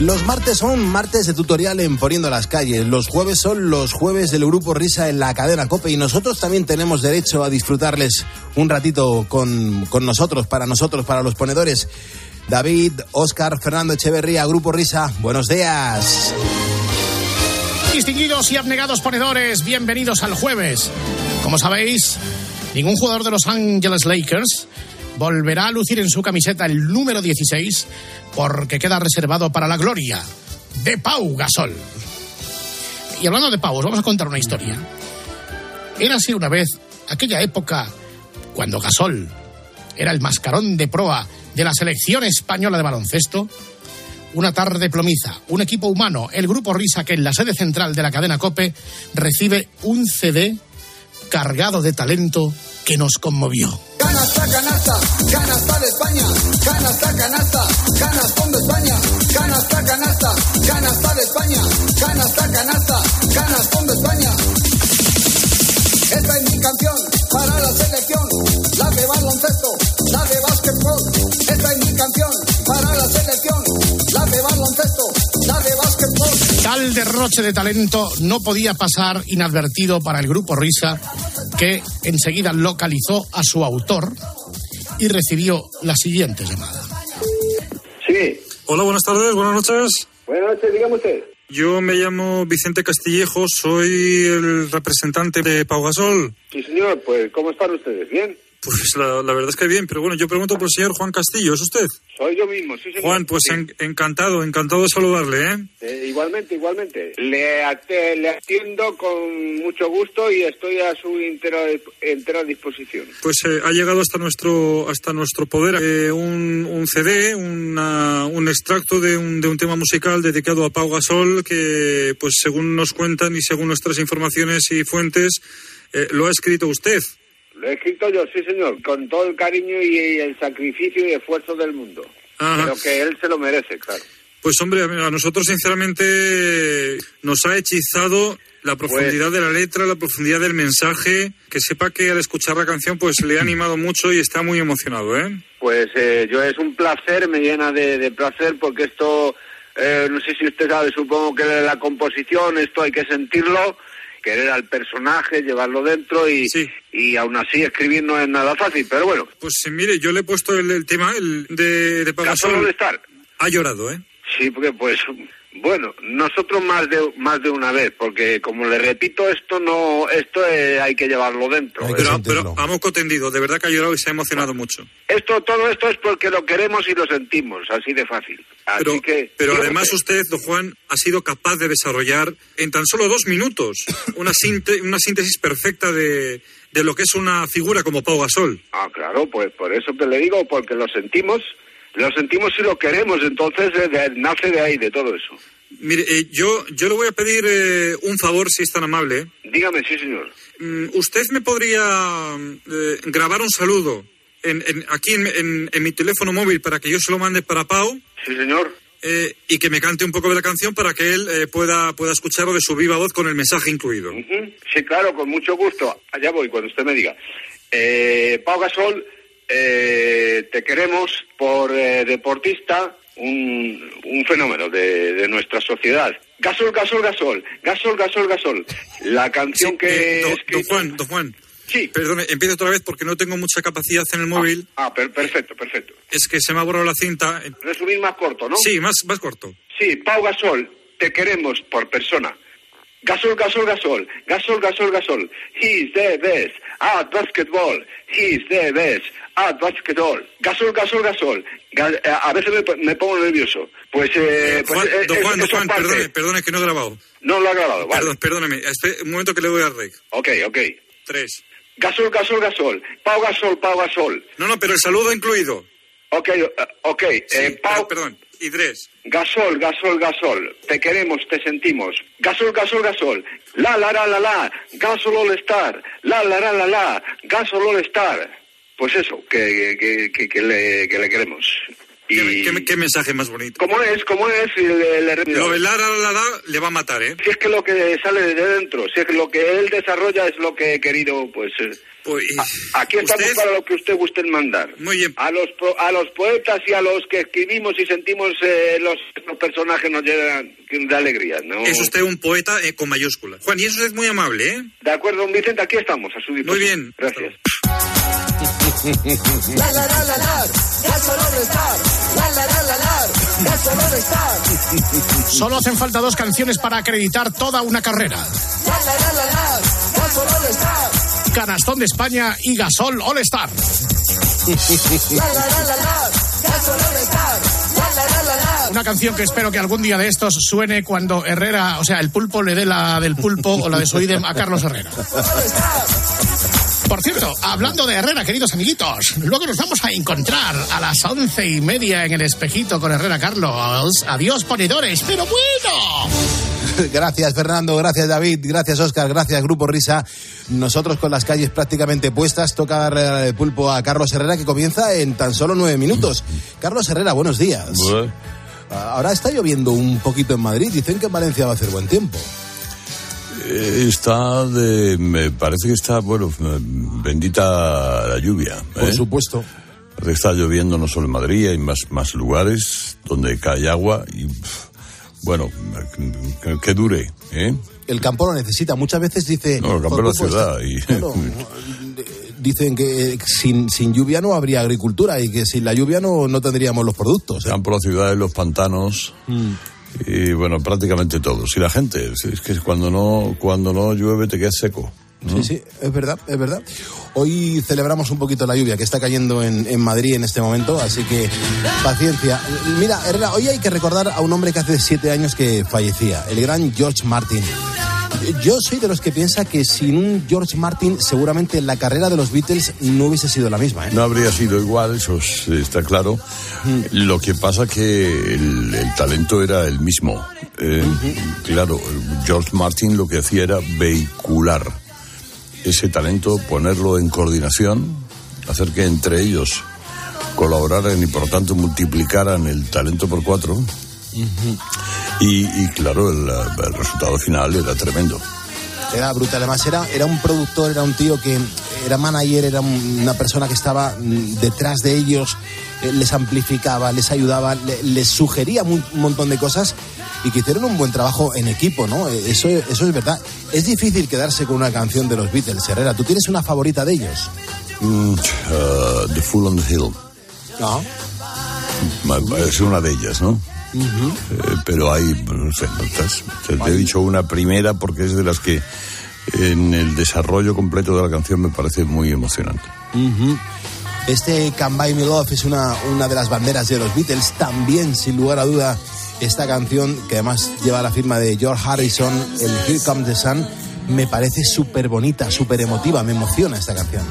Los martes son martes de tutorial en Poniendo las calles. Los jueves son los jueves del grupo Risa en la cadena Cope. Y nosotros también tenemos derecho a disfrutarles un ratito con, con nosotros, para nosotros, para los ponedores. David, Oscar, Fernando Echeverría, Grupo Risa, buenos días. Distinguidos y abnegados ponedores, bienvenidos al jueves. Como sabéis, ningún jugador de Los Angeles Lakers volverá a lucir en su camiseta el número 16 porque queda reservado para la gloria de Pau Gasol. Y hablando de Pau, os vamos a contar una historia. Era así una vez aquella época cuando Gasol era el mascarón de proa de la selección española de baloncesto. Una tarde plomiza, un equipo humano, el grupo Risa, que en la sede central de la cadena Cope recibe un CD cargado de talento que nos conmovió. Canasta, canasta, canasta de España, canasta, canasta, canastón de España, canasta, canasta, canasta de España, canasta, canasta, canastón de España. Esta es mi canción para la selección, la de baloncesto, la de básquetbol. Esta es mi canción para la selección, la de baloncesto. Tal derroche de talento no podía pasar inadvertido para el grupo Risa, que enseguida localizó a su autor y recibió la siguiente llamada. Sí. Hola, buenas tardes, buenas noches. Buenas noches, dígame usted. Yo me llamo Vicente Castillejo, soy el representante de Pau Gasol. Sí, señor, pues ¿cómo están ustedes? ¿Bien? Pues la, la verdad es que bien, pero bueno, yo pregunto por el señor Juan Castillo, ¿es usted? Soy yo mismo, sí, señor. Juan, pues en- encantado, encantado de saludarle, ¿eh? Eh, igualmente, igualmente. Le, ate- le atiendo con mucho gusto y estoy a su entera, entera disposición. Pues eh, ha llegado hasta nuestro hasta nuestro poder eh, un, un CD, una- un extracto de un, de un tema musical dedicado a Pau Gasol que, pues según nos cuentan y según nuestras informaciones y fuentes, eh, lo ha escrito usted. Lo he escrito yo, sí, señor, con todo el cariño y el sacrificio y esfuerzo del mundo. Ajá. Pero que él se lo merece, claro. Pues hombre, a a nosotros sinceramente nos ha hechizado la profundidad de la letra, la profundidad del mensaje, que sepa que al escuchar la canción pues le ha animado mucho y está muy emocionado, ¿eh? Pues eh, yo es un placer, me llena de, de placer porque esto, eh, no sé si usted sabe, supongo que la composición, esto hay que sentirlo, querer al personaje, llevarlo dentro y, y aún así escribir no es nada fácil, pero bueno. Pues eh, mire, yo le he puesto el, el tema el de, de Pau Gasol Gasol. de estar. Ha llorado, ¿eh? Sí, porque pues, bueno, nosotros más de más de una vez, porque como le repito, esto no, esto eh, hay que llevarlo dentro. Pero, pero a moco tendido, de verdad que ha llorado y se ha emocionado mucho. Esto, todo esto es porque lo queremos y lo sentimos, así de fácil. Así Pero, que, pero además usted, don Juan, ha sido capaz de desarrollar en tan solo dos minutos una, sínte- una síntesis perfecta de, de lo que es una figura como Pau Gasol. Ah, claro, pues por eso te le digo, porque lo sentimos, lo sentimos y lo queremos, entonces eh, de- nace de ahí, de todo eso. Mire, eh, yo, yo le voy a pedir eh, un favor, si es tan amable. Dígame, sí, señor. Mm, ¿Usted me podría eh, grabar un saludo en, en- aquí en, en- en mi teléfono móvil para que yo se lo mande para Pau? Sí, señor. Eh, y que me cante un poco de la canción para que él pueda, pueda escucharlo de su viva voz con el mensaje incluido. Sí, claro, con mucho gusto. Allá voy, cuando usted me diga. Pau Gasol, eh, te queremos por eh, deportista, un, un fenómeno de, de nuestra sociedad. Gasol, Gasol, Gasol, Gasol, Gasol, Gasol. La canción que... Eh, he don, escrito- don Juan, don Juan, Sí. Perdone, empiezo otra vez porque no tengo mucha capacidad en el móvil. Ah, per- perfecto, perfecto. Es que se me ha borrado la cinta. Resumir más corto, ¿no? Sí, más, más corto. Sí, Pau Gasol, te queremos por persona. Gasol, Gasol, Gasol, Gasol, Gasol, Gasol. He's the best at basketball. He's the best at basketball. Gasol, Gasol, Gasol. Ga- eh, a veces me, po- me pongo nervioso. Pues, eh, pues Juan, eh, don eh, Juan, don Juan, perdone, perdone que no he grabado. No lo ha grabado, vale. Perdón, perdóneme. Este, un momento que le doy al rec. Ok, ok. Tres. Gasol, Gasol, Gasol. Pau Gasol, Pau Gasol. No, no, pero el saludo incluido. Ok, eh, ok. eh, Pau, Perdón. Gasol, Gasol, Gasol, te queremos, te sentimos. Gasol, Gasol, Gasol, la la la la la, Gasol All la la la la la, Gasol All. Pues eso, que le, que le queremos. Y ¿Qué, qué- qué mensaje más bonito? como es, como es, le, le. Lo de la, la, la, la, le va a matar, ¿eh? Si es que lo que sale de dentro, si es que lo que él desarrolla es lo que he querido, pues... eh, a- aquí estamos usted- para lo que usted guste mandar. Muy bien. A los, a los poetas y a los que escribimos y sentimos eh, los, los personajes nos llenan de alegría, ¿no? Es usted un poeta eh, con mayúscula. Juan, y eso es muy amable, ¿eh? De acuerdo, don Vicente, aquí estamos, a su disposición. Muy bien. Gracias. Solo hacen falta dos canciones para acreditar toda una carrera. Canastón de España y Gasol All Star. Una canción que espero que algún día de estos suene cuando Herrera, o sea, el pulpo le dé la del pulpo o la de su idem a Carlos Herrera. Por cierto, hablando de Herrera, queridos amiguitos, luego nos vamos a encontrar a las once y media en el espejito con Herrera Carlos. Adiós, ponedores, pero bueno. Gracias Fernando, gracias David, gracias Oscar, gracias Grupo Risa. Nosotros con las calles prácticamente puestas, toca darle el pulpo a Carlos Herrera que comienza en tan solo nueve minutos. Carlos Herrera, buenos días. Ahora está lloviendo un poquito en Madrid, dicen que en Valencia va a hacer buen tiempo. Eh, Está de. Me parece que está, bueno, bendita la lluvia. Por ¿eh? supuesto. Parece que Está lloviendo no solo en Madrid, hay más, más lugares donde cae agua y. Bueno, que, que dure, ¿eh? El campo lo necesita. Muchas veces dice. No, el campo es la "Pues, ciudad y. dicen que sin, sin lluvia no habría agricultura y que sin la lluvia no, no tendríamos los productos. ¿eh? campo, las ciudades, los pantanos. Mm. Y bueno, prácticamente todos. Y la gente, es que cuando no, cuando no llueve te quedas seco. Sí, sí, es verdad, es verdad. Hoy celebramos un poquito la lluvia que está cayendo en, en Madrid en este momento, así que paciencia. Mira, Herrera, hoy hay que recordar a un hombre que hace siete años que fallecía, el gran George Martin. Yo soy de los que piensa que sin un George Martin seguramente la carrera de los Beatles no hubiese sido la misma. ¿eh? No habría sido igual, eso es- está claro. Lo que pasa que el, el talento era el mismo. Eh, Claro, George Martin lo que hacía era vehicular ese talento, ponerlo en coordinación, hacer que entre ellos colaboraran y por lo tanto multiplicaran el talento por cuatro. Y, y claro, el, el resultado final era tremendo. Era brutal. Además, era, era un productor, era un tío que era manager, era un- una persona que estaba mm, detrás de ellos, eh, les amplificaba, les ayudaba, le- les sugería un montón de cosas y que hicieron un buen trabajo en equipo, ¿no? Eh, Eso, eso es verdad. Es difícil quedarse con una canción de los Beatles, Herrera. ¿Tú tienes una favorita de ellos? Mm, uh, the Fool on the Hill. No. Ma- Es una de ellas, ¿no? Eh, pero hay, no sé, otras. Te, te he dicho una primera porque es de las que en el desarrollo completo de la canción me parece muy emocionante. Ujú. Este Can Buy Me Love es una, una de las banderas de los Beatles. También, sin lugar a duda, esta canción, que además lleva la firma de George Harrison, el Here Comes the Sun, me parece súper bonita, súper emotiva. Me emociona esta canción.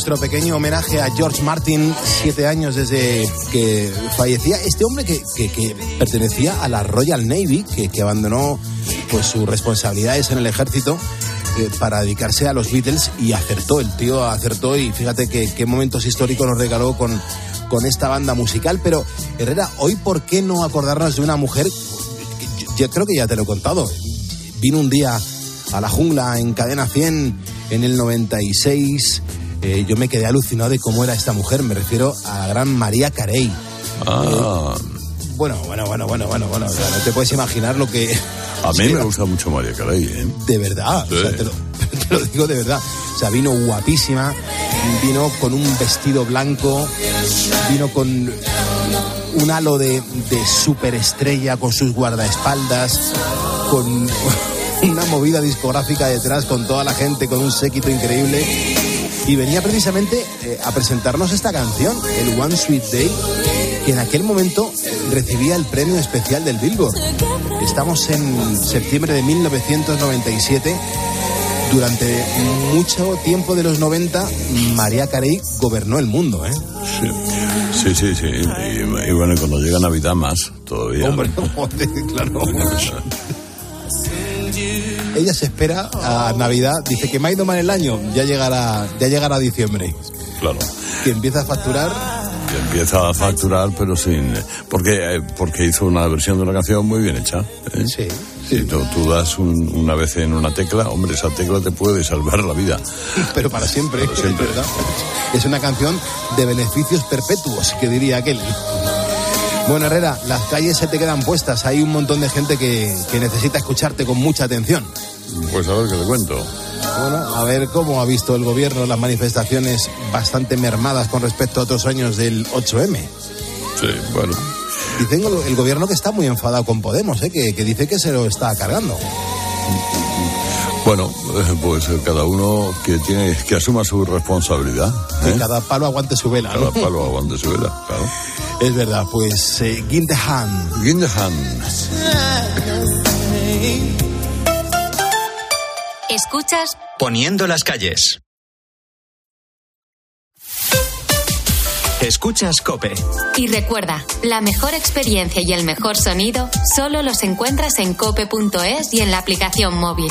Nuestro pequeño homenaje a George Martin, siete años desde que fallecía. Este hombre que, pertenecía a la Royal Navy, que, abandonó pues, sus responsabilidades en el ejército eh, para dedicarse a los Beatles y acertó, el tío acertó y fíjate qué momentos históricos nos regaló con, con esta banda musical. Pero Herrera, hoy ¿por qué no acordarnos de una mujer? yo creo que ya te lo he contado. Vino un día a la jungla en Cadena 100 en el 96. Eh, yo me quedé alucinado de cómo era esta mujer. Me refiero a la gran María Carey. Ah, Bueno, bueno, bueno, bueno, bueno, bueno. o sea, no te puedes imaginar lo que. a mí me gusta mucho María Carey, ¿eh? De verdad, o sea, Sí. te, lo, te lo digo de verdad. O sea, vino guapísima, vino con un vestido blanco, vino con un halo de, de superestrella con sus guardaespaldas, con una movida discográfica detrás, con toda la gente, con un séquito increíble. Y venía precisamente eh, a presentarnos esta canción, el One Sweet Day, que en aquel momento recibía el premio especial del Billboard. Estamos en septiembre de 1997. Durante mucho tiempo de los 90, María Carey gobernó el mundo, ¿eh? Sí, sí, sí. Y, y bueno, cuando llega Navidad más, todavía. Hombre, joder, claro. Ella se espera a Navidad, dice que me ha ido mal el año, ya llegará, ya llegará diciembre. Claro. Que empieza a facturar. Y empieza a facturar, pero sin. Porque, eh, porque hizo una versión de una canción muy bien hecha. ¿eh? Sí. Si tú, tú das un- una vez en una tecla, hombre, esa tecla te puede salvar la vida. pero para siempre, Para siempre. es verdad. Es una canción de beneficios perpetuos, que diría aquel. Bueno, Herrera, las calles se te quedan puestas. Hay un montón de gente que, que necesita escucharte con mucha atención. Pues a ver qué te cuento. Bueno, a ver cómo ha visto el gobierno las manifestaciones bastante mermadas con respecto a otros años del 8M. Sí, bueno. Dicen el, el gobierno que está muy enfadado con Podemos, ¿eh? que, que dice que se lo está cargando. Bueno, eh, pues eh, cada uno que tiene que asuma su responsabilidad. Que ¿eh? cada palo aguante su vela. Cada ¿no? palo aguante su vela, claro. Es verdad, pues eh, hand. Escuchas Poniendo las calles. Escuchas Cope. y recuerda, la mejor experiencia y el mejor sonido solo los encuentras en cope.es y en la aplicación móvil.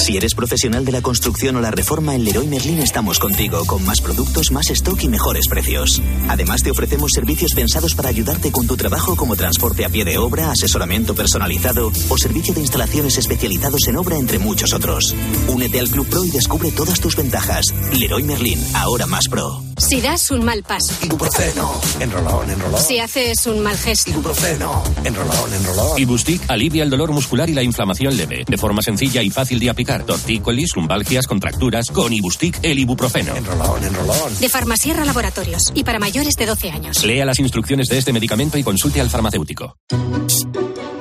Si eres profesional de la construcción o la reforma, en Leroy Merlin estamos contigo, con más productos, más stock y mejores precios. Además, te ofrecemos servicios pensados para ayudarte con tu trabajo, como transporte a pie de obra, asesoramiento personalizado o servicio de instalaciones especializados en obra, entre muchos otros. Únete al Club Pro y descubre todas tus ventajas. Leroy Merlin, ahora más pro. Si das un mal paso, Ibuprofeno. Enrolón, enrolón. si haces un mal gesto, Ibuprofeno. Enrolón, enrolón. Ibustic alivia el dolor muscular y la inflamación leve, de forma sencilla y fácil de aplicar. Tortícolis, lumbalgias, contracturas, con Ibustic el ibuprofeno. Enrolón, enrolón. de Farmasierra Laboratorios y para mayores de 12 años. Lea las instrucciones de este medicamento y consulte al farmacéutico.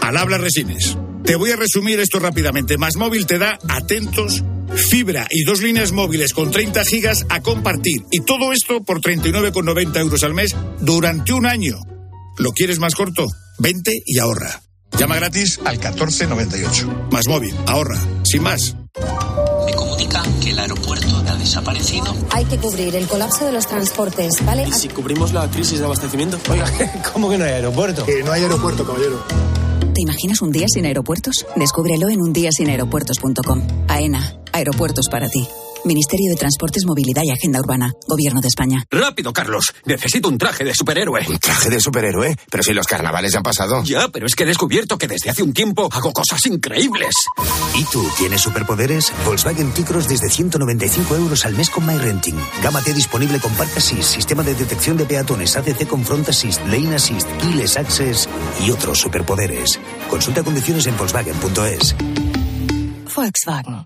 Al habla Resines. Te voy a resumir esto rápidamente. Más móvil te da atentos, fibra y dos líneas móviles con 30 gigas a compartir. Y todo esto por 39,90 euros al mes durante un año. ¿Lo quieres más corto? Vente y ahorra. Llama gratis al 1498. Más móvil, ahorra. Sin más. Me comunican que el aeropuerto ha desaparecido. Hay que cubrir el colapso de los transportes, ¿vale? ¿Y si cubrimos la crisis de abastecimiento? Oiga, ¿cómo que no hay aeropuerto? Que no hay aeropuerto, caballero. ¿Te imaginas un día sin aeropuertos? Descúbrelo en undiasinaeropuertos.com. AENA, aeropuertos para ti. Ministerio de Transportes, Movilidad y Agenda Urbana. Gobierno de España. Rápido, Carlos. Necesito un traje de superhéroe. ¿Un traje de superhéroe? Pero si los carnavales ya han pasado. Ya, pero es que he descubierto que desde hace un tiempo hago cosas increíbles. ¿Y tú tienes superpoderes? Volkswagen T-Cross desde 195 euros al mes con MyRenting. Gama T disponible con Park Assist, sistema de detección de peatones, ACC con Front Assist, Lane Assist, Keyless Access y otros superpoderes. Consulta condiciones en Volkswagen.es. Volkswagen.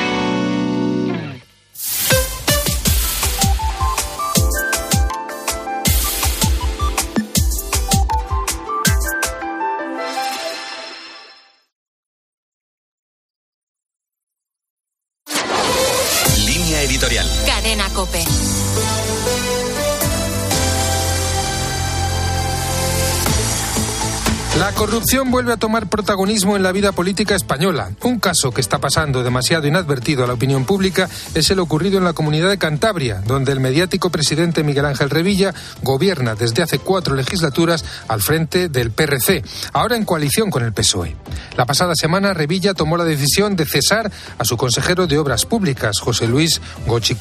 Corrupción vuelve a tomar protagonismo en la vida política española. Un caso que está pasando demasiado inadvertido a la opinión pública es el ocurrido en la comunidad de Cantabria, donde el mediático presidente Miguel Ángel Revilla gobierna desde hace cuatro legislaturas al frente del PRC, ahora en coalición con el PSOE. La pasada semana Revilla tomó la decisión de cesar a su consejero de Obras Públicas, José Luis Gochi